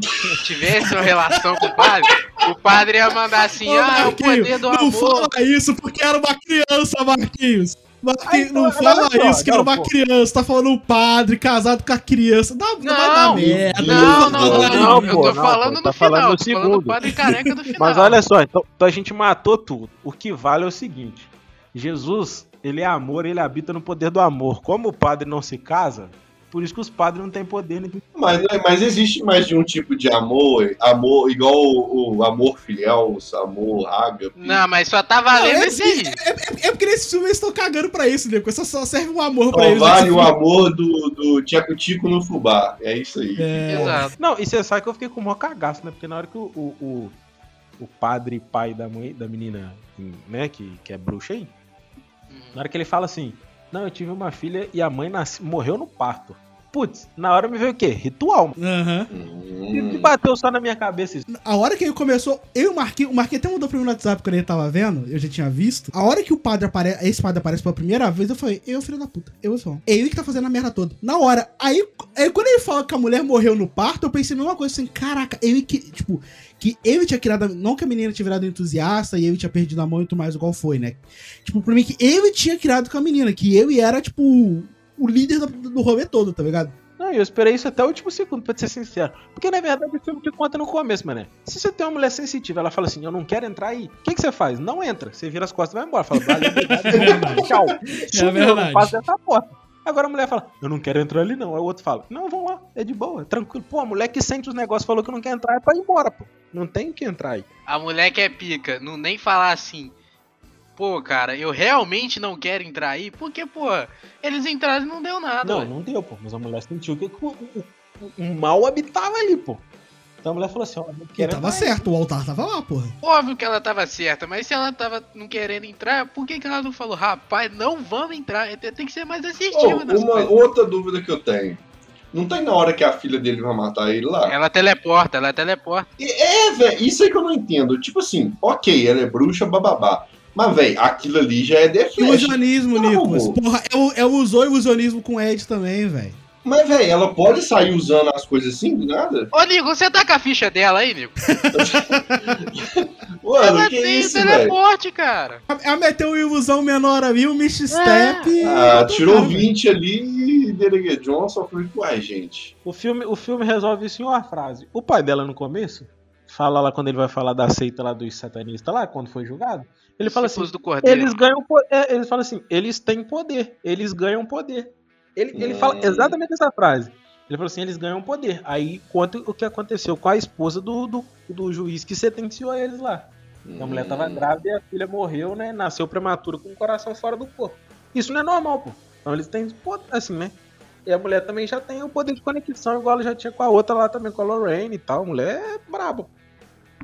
tivesse uma relação com o padre, o padre ia mandar assim, Ô, ah, é o poder do não amor. fala isso porque era uma criança, Marquinhos. Marquinhos, Aí, não olha fala só, isso, que era não, uma pô. criança. Tá falando um padre casado com a criança. Dá, vai dar Não, merda. Não, não, não, Não, não, eu pô, tô não, falando pô, no tá final, falando no tô falando do segundo. padre careca do final. Mas olha só, então, então a gente matou tudo. O que vale é o seguinte: Jesus, ele é amor, ele habita no poder do amor. Como o padre não se casa, por isso que os padres não têm poder nenhum. Mas, né, mas existe mais de um tipo de amor, amor igual o, o amor filial, o amor ágape. Não, mas só tá Não, valendo é, esse aí. é, é- é porque nesse filme eles estão cagando pra isso, Nico. Só, só serve um amor pra Só eles. vale nesse o amor do, do Tiaco-Tico no fubá. É isso aí. É. Exato. Não, e você sabe que eu fiquei com o maior cagaço, né? Porque na hora que o, o, o, o padre pai da mãe da menina, né, que, que é bruxa aí, na hora que ele fala assim: Não, eu tive uma filha e a mãe nasce, morreu no parto. Putz, na hora me veio o quê? Ritual. Aham. E Hum. bateu só na minha cabeça isso. A hora que ele começou, eu e o Marquinhos, o Marquinhos até mandou pra mim no WhatsApp quando ele tava vendo, eu já tinha visto. A hora que o padre aparece, esse padre aparece pela primeira vez, eu falei, eu, filho da puta, eu sou. É ele que tá fazendo a merda toda. Na hora. Aí, aí quando ele fala que a mulher morreu no parto, eu pensei a mesma coisa assim, caraca, ele que, tipo, que ele tinha criado, não que a menina tinha virado entusiasta e ele tinha perdido a mão e tudo mais, igual foi, né? Tipo, pra mim que ele tinha criado com a menina, que ele era, tipo, o líder do, do rolê todo, tá ligado? Não, eu esperei isso até o último segundo, pra ser sincero. Porque na verdade o filme te conta no começo, mané. Se você tem uma mulher sensitiva, ela fala assim, eu não quero entrar aí. O que, que você faz? Não entra. Você vira as costas e vai embora. Fala, valeu, obrigado, tchau. Sumiu, verdade. não passa dessa porta. Agora a mulher fala, eu não quero entrar ali não. Aí o outro fala, não, vão lá, é de boa, é tranquilo. Pô, a mulher que sente os negócios falou que não quer entrar, é pra ir embora, pô. Não tem que entrar aí. A mulher que é pica, não nem falar assim. Pô, cara, eu realmente não quero entrar aí, porque, pô, eles entraram e não deu nada. Não, ué. não deu, pô. Mas a mulher sentiu que o, o- o- o mal habitava ali, pô. Então a mulher falou assim, ó, não E quero tava entrar aí. certo, o altar tava lá, porra. Óbvio que ela tava certa, mas se ela tava não querendo entrar, por que, que ela não falou, rapaz, não vamos entrar? Tem tem que ser mais Oh, assertiva nas uma coisas. outra dúvida que eu tenho. Não tem na hora que a filha dele vai matar ele lá? Ela teleporta, ela teleporta. É, velho, isso aí que eu não entendo. Tipo assim, ok, ela é bruxa, bababá. Mas, velho, aquilo ali já é The Flash. Ilusionismo, Não, Nicolas. Porra, eu, eu usou ilusionismo com o Ed também, velho. Mas, velho, ela pode sair usando as coisas assim, do nada? Ô, Nico, você tá com a ficha dela aí, Nico? Mano, ela que tem isso, teleporte, cara. Ela meteu uma ilusão menor ali, o Mist É. Step. Ah, botou tirou cara, velho. 20 ali e Derek Johnson. Eu falei, uai, gente. O filme, o filme resolve isso em uma frase. O pai dela no começo, fala lá quando ele vai falar da seita lá dos satanistas lá, quando foi julgado. Ele fala assim, eles ganham poder. Eles falam assim, eles têm poder, eles ganham poder. Ele, ele fala Hum. exatamente essa frase. Ele falou assim, eles ganham poder. Aí conta o que aconteceu com a esposa do, do, do juiz que sentenciou eles lá. A mulher tava grávida e a filha morreu, né? Nasceu prematura com o coração fora do corpo. Isso não é normal, pô. Então eles têm poder, assim, né? E a mulher também já tem o poder de conexão, igual ela já tinha com a outra lá também, com a Lorraine e tal. A mulher é braba.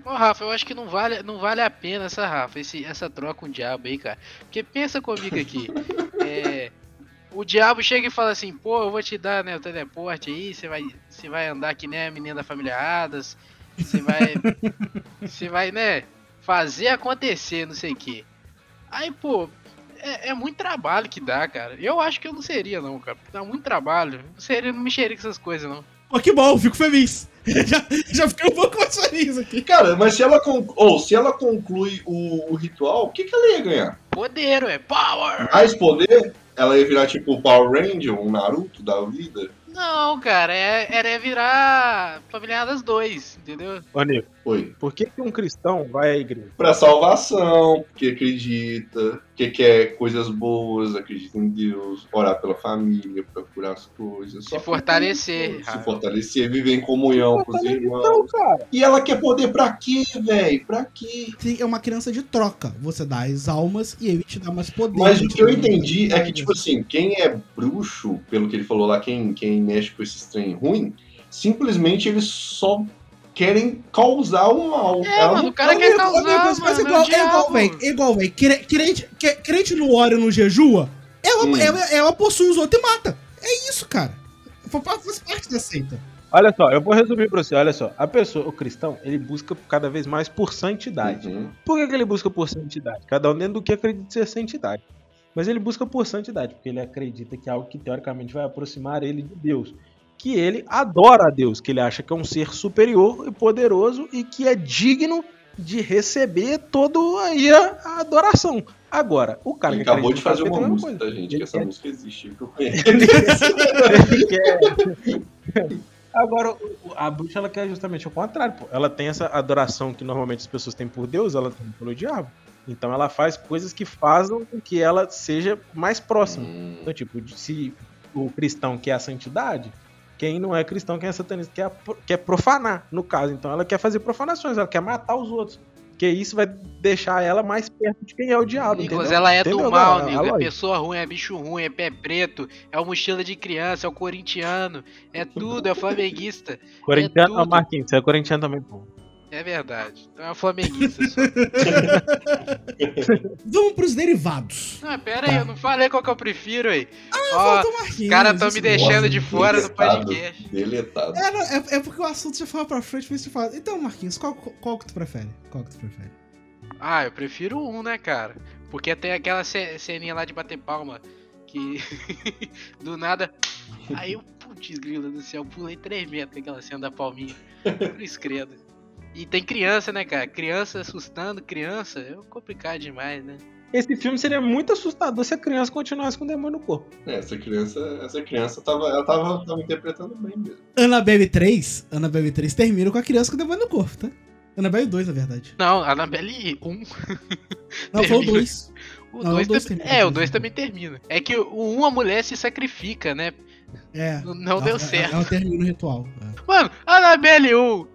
Ô, Rafa, eu acho que não vale, não vale a pena essa, Rafa, esse, essa troca com o diabo aí, cara. Porque pensa comigo aqui. é, o diabo chega e fala assim, pô, eu vou te dar né, o teleporte aí, você vai, você vai andar que nem a menina da família Adas, você vai. Você vai, né, fazer acontecer, não sei o quê. Aí, pô, é, é muito trabalho que dá, cara. Eu acho que eu não seria, não, cara. Dá muito trabalho. Não seria, não mexeria com essas coisas, não. Pô, que bom, fico feliz. já, já fiquei um pouco mais feliz aqui. Cara, mas se ela, con- ou se ela conclui o, o ritual, o que, que ela ia ganhar? Poder, é power! Mais poder? Ela ia virar tipo o Power Ranger, um Naruto da vida? Não, cara, é, era virar familiar das dois, entendeu? Ô, Nico, Oi. por que, que um cristão vai à igreja? Pra salvação, porque acredita, que quer coisas boas, acredita em Deus, orar pela família, procurar as coisas. Se fortalecer. Se Rafa. fortalecer, viver em comunhão com os Então, irmãos. cara. E ela quer poder pra quê, velho? Pra quê? Sim, É uma criança de troca. Você dá as almas e ele te dá mais poder. Mas o que eu entendi é que, tipo assim, quem é bruxo, pelo que ele falou lá, quem, quem mexe com esse trem ruim, simplesmente eles só querem causar o mal. É, mano, o cara quer causar, Nico, mas mano, igual, é o é igual, velho. É igual, velho. Cre- Crente, crente ora e não jejua, ela, Hum. ela, ela possui os outros e mata. É isso, cara. Fa- fa- Faz parte da seita. Olha só, eu vou resumir pra você. Olha só, a pessoa, o cristão, ele busca cada vez mais por santidade. Uhum. Por que, que ele busca por santidade? Cada um dentro do que acredita ser santidade. Mas ele busca por santidade, porque ele acredita que é algo que teoricamente vai aproximar ele de Deus. Que ele adora a Deus, que ele acha que é um ser superior e poderoso e que é digno de receber toda aí a, adoração. Agora, o cara Ele que acabou de fazer uma música, tá, gente? Que Ele essa quer- música existe, que eu conheço. Agora, a bruxa ela quer justamente o contrário, pô. Ela tem essa adoração que normalmente as pessoas têm por Deus, ela tem pelo diabo. Então ela faz coisas que fazem com que ela seja mais próxima. Hum, Então, tipo, se o cristão quer a santidade, quem não é cristão, quem é satanista, quer, quer profanar, no caso. Então ela quer fazer profanações, ela quer matar os outros. Porque isso vai deixar ela mais perto de quem é o diabo. Nicolas, entendeu? ela é Entendeu do mal, a nego. É pessoa ruim, é bicho ruim, é pé preto, é uma mochila de criança, é o corintiano, é tudo, é flamenguista. Corintiano, é tudo. Marquinhos, você é corintiano também, pô. É verdade. Então é flamenguista só. Vamos pros derivados. Não, pera aí, eu não falei qual que eu prefiro aí. Ó, Falta o os Marquinhos, caras tão isso me deixando de fora do deletado. podcast. Deletado. É, não, é, é porque o assunto já fala pra frente, mas você fala. Então, Marquinhos, qual, qual que tu prefere? Qual que tu prefere? Ah, eu prefiro um, né, cara? Porque tem aquela ce- ceninha lá de bater palma que do nada. Aí eu, putz, grila do céu, pulei 3 metros com aquela cena da palminha. Cruz credo. E tem criança, né, cara? Criança assustando criança é complicado demais, né? Esse filme seria muito assustador se a criança continuasse com o demônio no corpo. É, essa criança, essa criança tava, ela tava, tava interpretando bem mesmo. Annabelle 3, Annabelle 3 termina com a criança com o demônio no corpo, tá? Annabelle 2, na verdade. Não, Annabelle 1. Não, foi o Termina. 2. O Não, o 2 dois também. termina, É, o o 2 dois também termina. É que o 1 a mulher se sacrifica, né? É. Não, não deu ela, certo. Ela termina o ritual. é. Mano, Annabelle 1,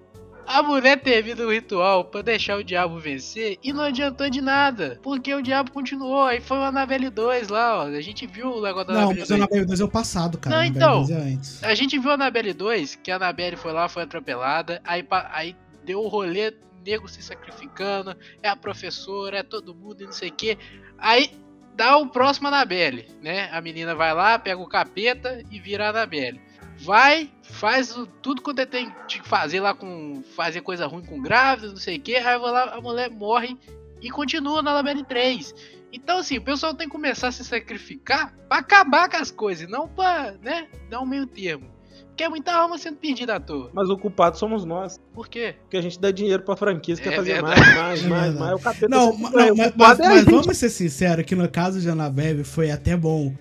a mulher termina o ritual pra deixar o diabo vencer e não adiantou de nada. Porque o diabo continuou. Aí foi o Annabelle 2 lá, ó. A gente viu o negócio da Não, Annabelle mas 2. o Annabelle 2 é o passado, cara. Não, então. 2 é. A gente viu a Annabelle 2, que a Annabelle foi lá, foi atropelada, aí, aí deu o rolê, nego se sacrificando, é a professora, é todo mundo e não sei o que. Aí dá o próximo Annabelle, né? A menina vai lá, pega o capeta e vira a Annabelle. Vai, faz o- tudo quanto ele tem de fazer lá com. fazer coisa ruim com grávidas, não sei o que. Aí vai lá, a mulher morre e continua na Annabelle 3. Então, assim, o pessoal tem que começar a se sacrificar pra acabar com as coisas, não pra, né, dar um meio termo. Porque é muita alma sendo perdida à toa. Mas o culpado somos nós. Por quê? Porque a gente dá dinheiro pra franquias, quer É fazer verdade. mais, mais, É mais, mais. O capeta Não, não, mas, mas- é mas vamos ser sinceros que no caso de Annabelle foi até bom.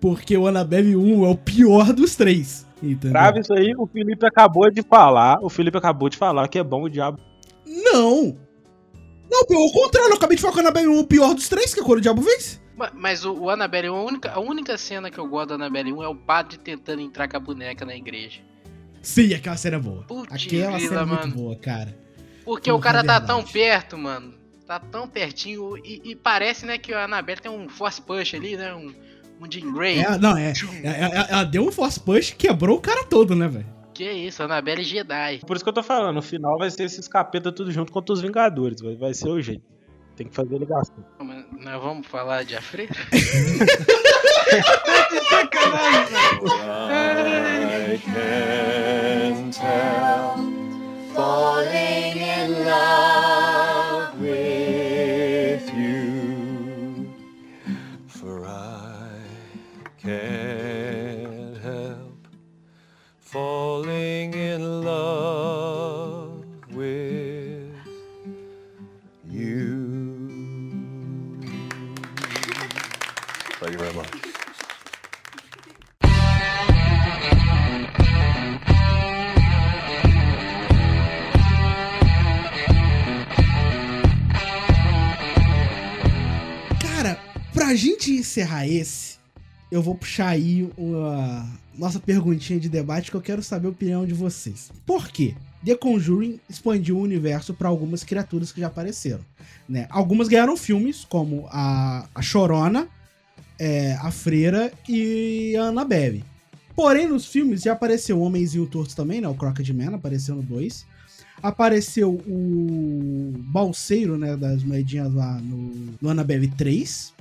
Porque o Annabelle 1 é o pior dos três. Entendeu? Grave isso aí, o Felipe acabou de falar. O Felipe acabou de falar que é bom o diabo. Não! Não, pelo contrário, eu acabei de falar que a Annabelle 1 é o pior dos três, que é quando o diabo vence. Ma- Mas o, o Annabelle 1, a única, a única cena que eu gosto da Annabelle 1 é o padre tentando entrar com a boneca na igreja. Sim, aquela cena é boa. Putz, Aquela grila, cena é muito boa, cara. Porque Porra, o cara tá verdade. tão perto, mano. Tá tão pertinho. E, e parece, né, que a Annabelle tem um force push ali, né? Um, um Jean Grey. É, não, é. é- é- Ela deu um force push e quebrou o cara todo, né, velho? Que isso, Annabelle Jedi. Por isso que eu tô falando, no final vai ser esses capeta tudo junto contra os Vingadores. Vai, vai ser o jeito. Tem que fazer ligação. Mas Nós vamos falar de Afreira? I can tell. Falling in love falling in love with you. Thank you very much. Cara, pra gente encerrar esse, eu vou puxar aí uma nossa perguntinha de debate que eu quero saber a opinião de vocês. Por quê? The Conjuring expandiu o universo pra algumas criaturas que já apareceram. Né? Algumas ganharam filmes, como a, a Chorona, é, a Freira e a Annabelle. Porém, nos filmes já apareceu o Homenzinho Torto também, né? O Crockett Man apareceu no 2. Apareceu o Balseiro, né? Das moedinhas lá no, no Annabelle 3.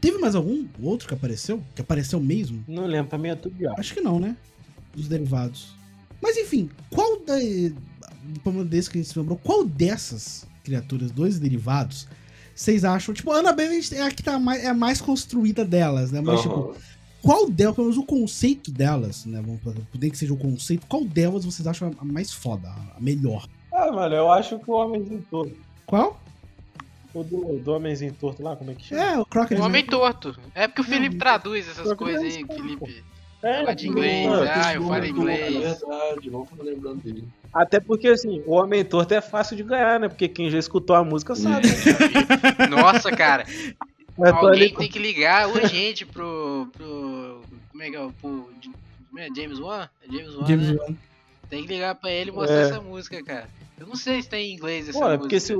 Teve mais algum outro que apareceu? Que apareceu mesmo? Não lembro, pra mim é tudo diabo. Acho que não, né? Dos derivados. Mas enfim, qual da. Do problema desse que a gente se lembrou, qual dessas criaturas, dois derivados, vocês acham? Tipo, a Annabelle é a que tá mais, é a mais construída delas, né? Mas, tipo, Aham. qual delas, pelo menos o conceito delas, né? Vamos poder que seja o conceito, qual delas vocês acham a mais foda, a melhor? Ah, mano, eu acho que o Homenzinho Torto. Qual? O do, do Homenzinho Torto lá, como é que chama? É, o Crockett. O Homem. Torto. É porque o Felipe Não, traduz essas coisas aí. Felipe. É, Fala de inglês, mano, ah, eu falo É inglês. verdade, não tô lembrando dele. Até porque, assim, o Homem Torto é fácil de ganhar, né? Porque quem já escutou a música sabe. Nossa, cara. Eu Alguém ali- tem que ligar urgente pro. pro como é que é? o- Pro, como é? James Wan? É James Wan, James né? Wan. Tem que ligar pra ele e mostrar É. essa música, cara. Eu não sei se tem em inglês essa Pô, é música. porque se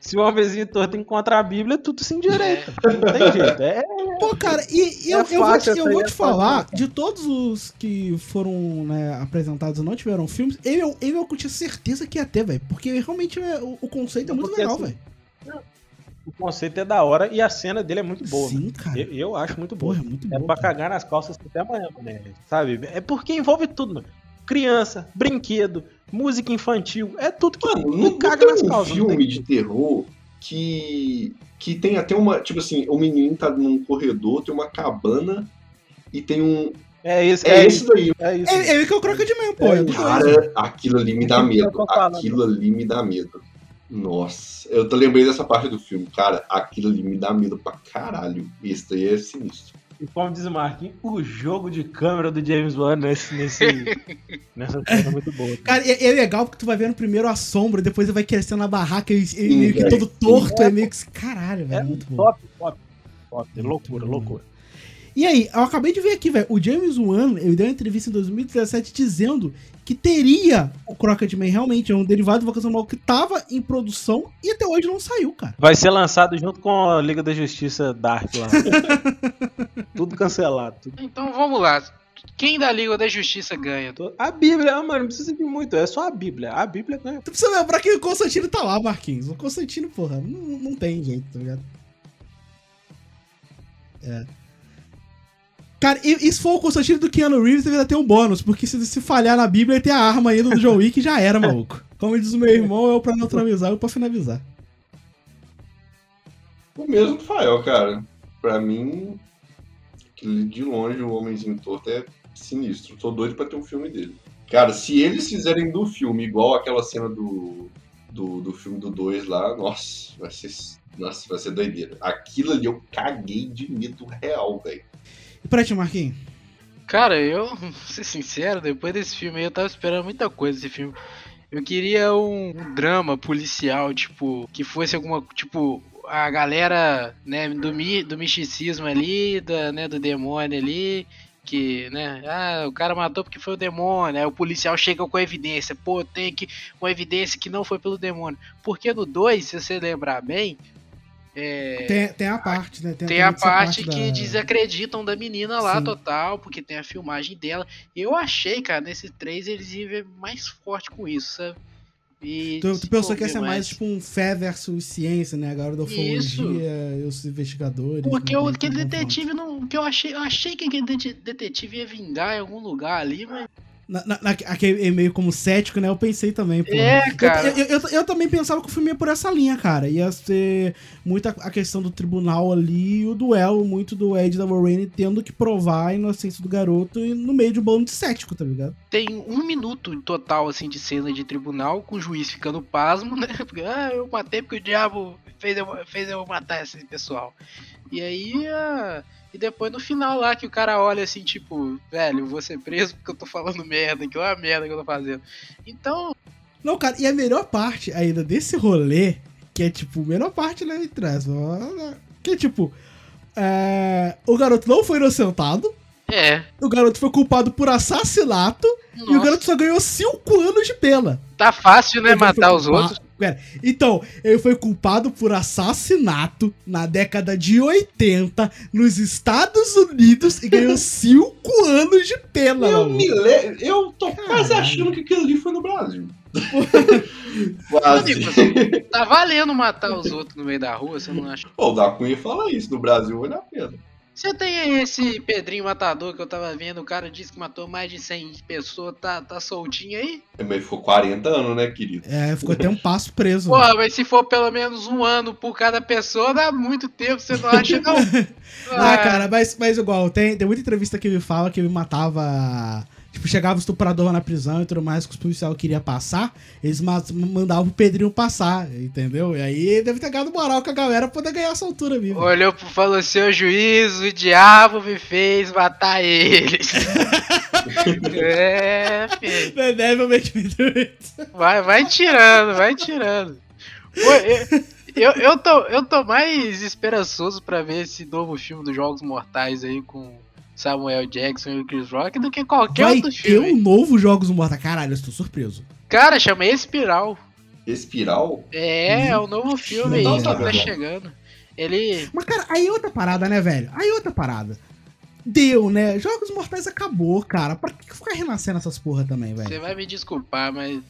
se o Homenzinho Torto encontra a Bíblia, é tudo se endireita. Não tem jeito. É, Pô, cara, e, e eu, É eu vou fácil, te, eu vou é te fácil, falar, né? de todos os que foram né, apresentados e não tiveram filmes, eu- ele eu tinha certeza que ia ter, velho. Porque realmente é, o, o conceito é muito Porque, legal, assim, velho. o conceito é da hora e a cena dele é muito boa. Sim, cara. Eu, eu acho muito boa. Porra, é muito É bom. pra cara. cagar nas calças até amanhã, né? Sabe? É porque envolve tudo, mano. Criança, brinquedo, música infantil, é tudo que Mano, que não, não caga tem nas um calças. filme tem- de terror que, que tem até uma. Tipo assim, o menino tá num corredor, tem uma cabana e tem um. É isso, É, é, isso. daí. É isso. É, ele que é o Man, pô. É, É. Cara, aquilo ali me dá que eu medo. Aquilo ali me dá medo. Nossa, eu tô lembrei dessa parte do filme. Cara, aquilo ali me dá medo pra caralho. Esse daí é sinistro. E como diz o Marquinhos, o jogo de câmera do James Wan nesse, nesse, nessa cena é muito boa. Cara, é, é legal porque tu vai vendo primeiro a sombra, depois ele vai crescendo na barraca, Sim, meio que velho. todo torto, é meio que. Caralho, velho. É muito bom. top, top, top. Muito loucura, bom. loucura. E aí, eu acabei de ver aqui, velho. O James Wan, ele deu uma entrevista em 2017 dizendo que teria o Crockett Man realmente, é um derivado do Vocação Mal que tava em produção e até hoje não saiu, cara. Vai ser lançado junto com a Liga da Justiça Dark lá. tudo cancelado. tudo. Então vamos lá. Quem da Liga da Justiça ganha? A Bíblia, ah, mano, não precisa de muito, é só a Bíblia. A Bíblia ganha. Tu precisa lembrar que o Constantino tá lá, Marquinhos. O Constantino, porra, não, não tem jeito, tá ligado? É. Cara, e, se for o Constantino do Keanu Reeves, ele ainda um bônus, porque se, se falhar na Bíblia, tem a arma ainda do John Wick já era, maluco. Como diz o meu irmão, é o pra neutralizar e o pra finalizar. O mesmo Fael, cara. Pra mim, de longe, o Homenzinho Torto é sinistro. Tô doido pra ter um filme dele. Cara, se eles fizerem do filme igual aquela cena do, do, do filme do 2 lá, nossa, vai ser. Nossa, vai ser doideira. Aquilo ali eu caguei de medo real, velho. E pra ti, Marquinhos? Cara, eu, vou ser sincero, depois desse filme aí eu tava esperando muita coisa desse filme. Eu queria um, um drama policial, tipo, que fosse alguma. Tipo, a galera, né, do, mi, do misticismo ali, da, né, do demônio ali. Que, né? Ah, o cara matou porque foi o demônio. Aí o policial chega com evidência. Pô, tem que. Com evidência que não foi pelo demônio. Porque no 2, se você lembrar bem. É, Tem, tem a parte, né? tem também a essa parte que da- desacreditam da menina lá Sim. total, porque tem a filmagem dela. Eu achei, cara, nesse 3 eles iam ver mais forte com isso, sabe? E Tu, tu pensou que ia ser mais tipo um fé versus ciência, né? Agora da ufologia e os investigadores. Porque né? o, Tem aquele detetive não. Que eu achei. Eu achei que aquele dete- detetive ia vingar em algum lugar ali, mas. Na, na, é meio como cético, né? Eu pensei também, pô. É, cara. Eu, eu, eu, eu também pensava que o filme ia por essa linha, cara. Ia ser muito a, questão do tribunal ali e o duelo, muito do Ed da Lorraine tendo que provar a inocência do garoto e no meio de um bando de cético, tá ligado? Tem um minuto em total, assim, de cena de tribunal, com o juiz ficando pasmo, né? Porque, ah, eu matei porque o diabo fez eu, fez eu matar esse pessoal. E aí, ah, e depois no final lá, que o cara olha assim, tipo, velho, eu vou ser preso porque eu tô falando merda, que é uma merda que eu tô fazendo. Então, Não, cara, e a melhor parte ainda desse rolê, que é tipo, a melhor parte, né, aspas, ó, que é tipo, é, o garoto não foi inocentado, é. o garoto foi culpado por assassinato e o Nossa, garoto só ganhou 5 anos de pena. tá fácil, né, matar os outros. Pera, então, ele foi culpado por assassinato na década de 80 nos Estados Unidos e ganhou 5 anos de pena, Eu maluco. me le... Eu tô quase Caralho. achando que aquilo ali foi no Brasil. Quase. Tá valendo matar os outros no meio da rua, você não acha? Pô, o da Cunha fala isso. No Brasil vale a pena. Você tem aí esse Pedrinho Matador que eu tava vendo, o cara disse que matou mais de 100 pessoas, tá, tá soltinho aí? Mas ficou 40 anos, né, querido? É, ficou até um passo preso. Porra, mas se for pelo menos um ano por cada pessoa, dá muito tempo, você não acha não? Ah, cara, mas, mas igual, tem, tem muita entrevista que ele fala que ele matava. Tipo, chegava o estuprador na prisão e tudo mais que os policiais queriam passar, eles ma- mandavam o Pedrinho passar, entendeu? E aí deve ter ganhado moral com a galera pra poder ganhar essa altura mesmo. Olhou pro falou, seu juiz, o diabo me fez matar eles. é, filho. The Devil Make Me Do It. Vai, vai tirando, vai tirando. Pô, eu, eu, eu tô, eu tô mais esperançoso pra ver esse novo filme dos Jogos Mortais aí com Samuel Jackson e o Chris Rock do que qualquer Vai outro ter filme. um novo Jogos Mortais. Caralho, eu estou surpreso. Cara, chama Espiral. Espiral? É, é o novo filme aí Não que tá tá chegando. Ele. Mas, cara, aí é outra parada, né, velho? Aí é outra parada. Deu, né? Jogos Mortais acabou, cara. Pra que ficar renascendo essas porra também, velho? Você vai me desculpar, mas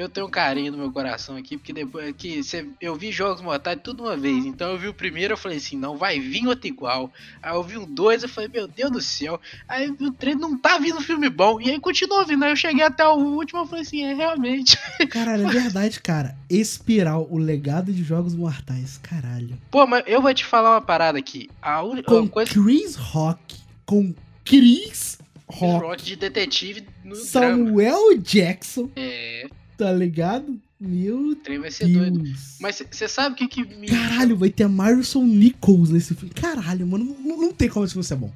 eu tenho um carinho no meu coração aqui, porque depois que você, eu vi Jogos Mortais tudo uma vez. Então eu vi o primeiro, eu falei assim, não vai vir outro igual. Aí eu vi um dois, eu falei, meu Deus do céu. Aí o três não tá vindo filme bom. E aí continuou vindo. Aí eu cheguei até o último, eu falei assim, é realmente. Caralho, é verdade, cara. Espiral, o legado de Jogos Mortais. Caralho. Pô, mas eu vou te falar uma parada aqui. A única Com coisa Chris Rock. Com Chris Rock. rock de detetive no drama. Samuel Jackson. É, Tá ligado? Meu trem vai ser doido. Deus. Mas você sabe o que que me. Caralho, vai ter a Marison Nichols nesse filme. Caralho, mano, não, não tem como esse filme ser bom.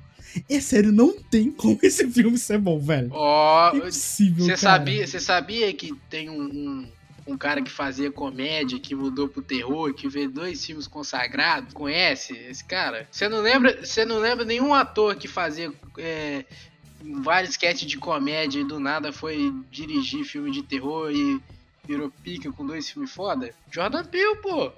É sério, não tem como esse filme ser bom, velho. Ó, Impossível, Você sabia, você sabia que tem um, um, um cara que fazia comédia, que mudou pro terror, que fez dois filmes consagrados? Conhece esse cara? Você não lembra, você não lembra nenhum ator que fazia é, vários sketches de comédia e do nada foi dirigir filme de terror e virou pica com dois filmes foda? Jordan Peele, pô!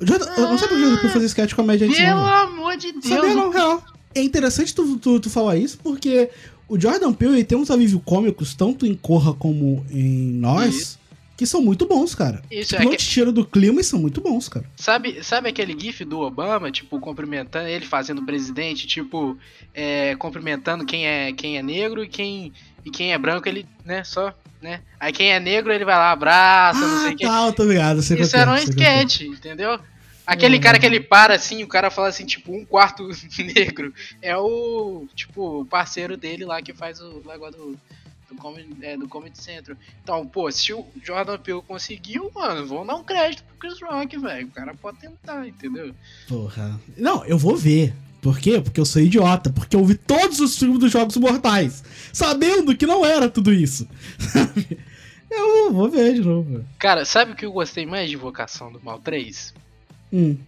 Jordan- eu não sabia que o Jordan Peele fazia sketch de comédia antes, Pelo amor de Deus! Sabia não, real. É interessante tu, tu, tu falar isso, porque o Jordan Peele ele tem uns alívios cômicos, tanto em Corra como em Nós, que são muito bons, cara. Isso, Tipo, é não que- te tiram do clima e são muito bons, cara. Sabe, sabe aquele gif do Obama, tipo, cumprimentando ele fazendo presidente, tipo, é, cumprimentando quem é, quem é negro e quem, e quem é branco, ele, né, só, né? Aí quem é negro, ele vai lá, abraça, não sei Ah, o que. tá, eu tô ligado. sei Isso que é, era um que é. sketch, entendeu? Aquele Uhum. cara que ele para assim, o cara fala assim, tipo, um quarto negro. É o, tipo, o parceiro dele lá que faz o negócio do, do, Comedy, é, do Comedy Central. Então, pô, se o Jordan Peele conseguiu, mano, vamos dar um crédito pro Chris Rock, velho. O cara pode tentar, entendeu? Porra. Não, eu vou ver. Por quê? Porque eu sou idiota. Porque eu vi todos os filmes dos Jogos Mortais. Sabendo que não era tudo isso. Sabe? Eu vou ver de novo. Cara, sabe o que eu gostei mais de Invocação do Mal 3? Hum.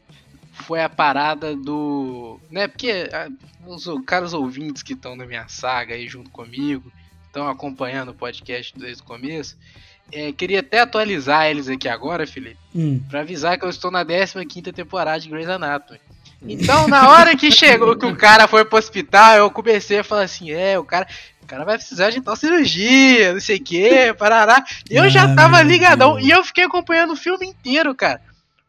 Foi a parada do. Né, porque ah, os caros ouvintes que estão na minha saga aí junto comigo, estão acompanhando o podcast desde o começo. é, queria até atualizar eles aqui agora, Felipe, Hum. pra avisar que eu estou na 15 temporada de Grey's Anatomy. Então, na hora que chegou, que o cara foi pro hospital, eu comecei a falar assim: é, o cara, o cara vai precisar de tal cirurgia, não sei o que, parará. E eu já Ah, tava meu ligadão, e eu fiquei acompanhando o filme inteiro, cara.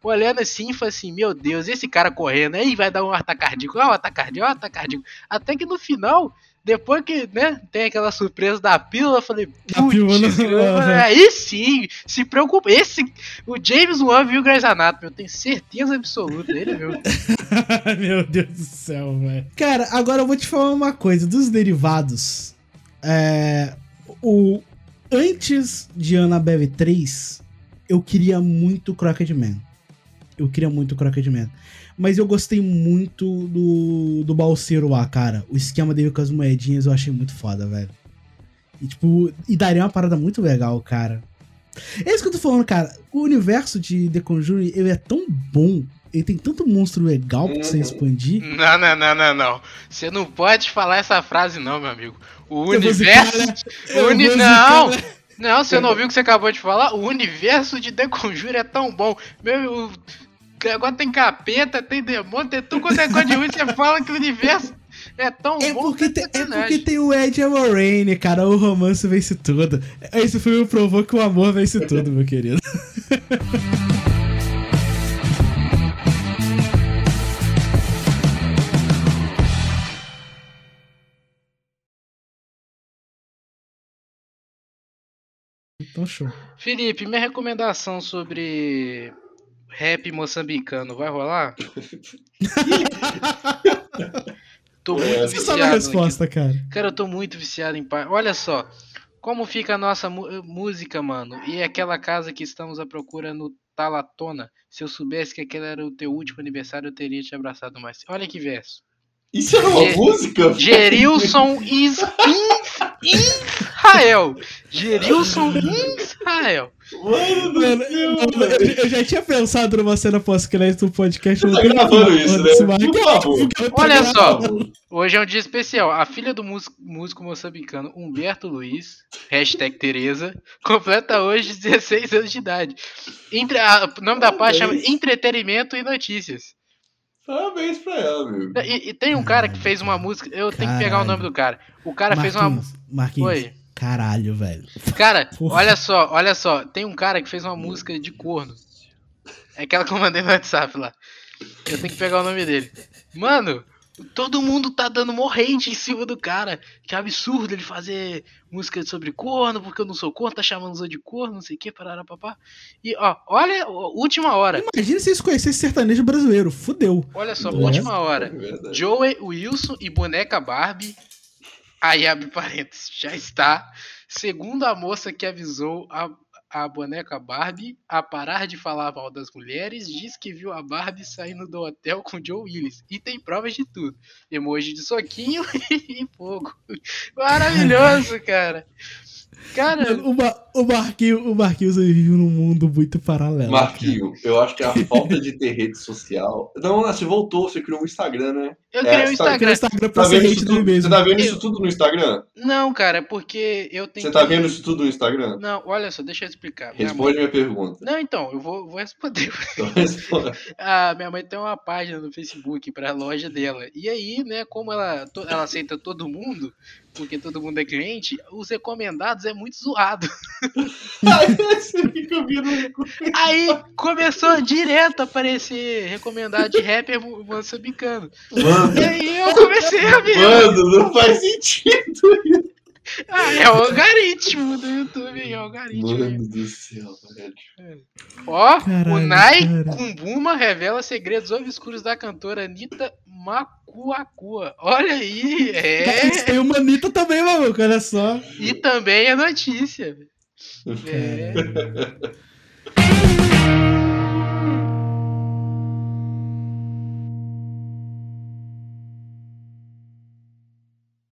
Olhando assim, falei assim: meu Deus, esse cara correndo, aí vai dar um ataque cardíaco, um ataque cardíaco, um ataque cardíaco. Até que no final. Depois que, né, tem aquela surpresa da pílula, eu falei, putz, aí sim, se preocupa. Esse, o James Wan viu Grey's Anatomy, eu tenho certeza absoluta, ele viu. Meu Deus do céu, velho. Cara, agora eu vou te falar uma coisa. Dos derivados, é, o, antes de Annabelle 3, eu queria muito Crockett Man. Eu queria muito Crockett Man. Mas eu gostei muito do, do balseiro lá, cara. O esquema dele com as moedinhas eu achei muito foda, velho. E, tipo, e daria uma parada muito legal, cara. É isso que eu tô falando, cara. O universo de The Conjuring, ele é tão bom. Ele tem tanto monstro legal pra você Uhum. expandir. Não, não, não, não, não. Você não pode falar essa frase, não, meu amigo. O Eu universo. zicar, né? o uni... Não! né? Não, você não ouviu o que você acabou de falar? O universo de The Conjure é tão bom. Meu, negócio tem capeta, tem demônio, tem tudo quanto é coisa de ruim. Você fala que o universo é tão É bom. porque, que tem, é porque tem o Ed e a Lorraine, cara. O romance vence tudo. Esse filme provou que o amor vence tudo, meu querido. Então, show. Felipe, minha recomendação sobre rap moçambicano vai rolar? tô muito É, sabe viciado a aqui. resposta, cara. Cara, eu tô muito viciado em paz. Olha só, como fica a nossa mu- música, mano. E aquela casa que estamos à procura no Talatona. Se eu soubesse que aquele era o teu último aniversário, eu teria te abraçado mais. Olha que verso. Isso era uma Ge- música? Gerilson is in Israel. Gerilson Israel. Mano do Mano, céu, eu, eu já tinha pensado numa cena pós-crédito do podcast. Você eu tá gravando isso, né? tô Olha só. Hoje é um dia especial. A filha do músico, músico moçambicano Humberto Luiz, hashtag Tereza, completa hoje 16 anos de idade. Entre, a- o nome da página chama. Entretenimento e Notícias. Parabéns pra ela, meu. E, e tem um cara que fez uma música. Eu tenho que pegar o nome do cara. O cara fez uma. Marquinhos, Marquinhos. Oi. Caralho, velho. Cara, Porra. olha só, olha só. Tem um cara que fez uma música de corno. É aquela que eu mandei no WhatsApp lá. Eu tenho que pegar o nome dele. Mano, todo mundo tá dando morrente em cima do cara. Que absurdo ele fazer música sobre corno, porque eu não sou corno, tá chamando os outros de corno, não sei o que, parará, papá. E ó, olha, ó, última hora. Imagina se eles conhecessem sertanejo brasileiro. Fudeu. Olha só, É. última hora. É. Joey Wilson e boneca Barbie. Aí abre parênteses, já está. Segundo a moça que avisou a, a boneca Barbie a parar de falar mal das mulheres, diz que viu a Barbie saindo do hotel com Joe Willis. E tem provas de tudo. Emoji de soquinho e fogo. Maravilhoso, cara. Cara, Mano, o, Mar- o, Marquinhos, o Marquinhos vive num mundo muito paralelo. Marquinho, eu acho que a falta de ter rede social. Não, você voltou, você criou um Instagram, né? eu É, criei um sabe- Cara. Instagram. Instagram pra Tá ser hate tudo, mesmo. você tá vendo Eu- isso tudo no Instagram? Não, cara, é porque eu tenho Você tá que- vendo isso tudo no Instagram? Não, olha só, deixa eu explicar. Minha mãe- Responde minha pergunta. Não, então, eu vou, vou responder. Então, responda. A minha mãe tem uma página no Facebook pra loja dela. E aí, né, como ela, ela aceita todo mundo, porque todo mundo é cliente, os recomendados é muito zoado. Aí você fica vendo. Aí começou direto a aparecer recomendado de rapper mo- moçambicano. Mano, E aí eu comecei a ver. mano, não faz sentido. Ah, é o algoritmo do YouTube, é o algoritmo. Mano do céu, velho. Ó, o Caralho, Nai cara. Kumbuma revela segredos obscuros da cantora Anitta Macuacua. Olha aí, é. Tem uma Anitta também, maluco, olha só. E também é notícia. É. É.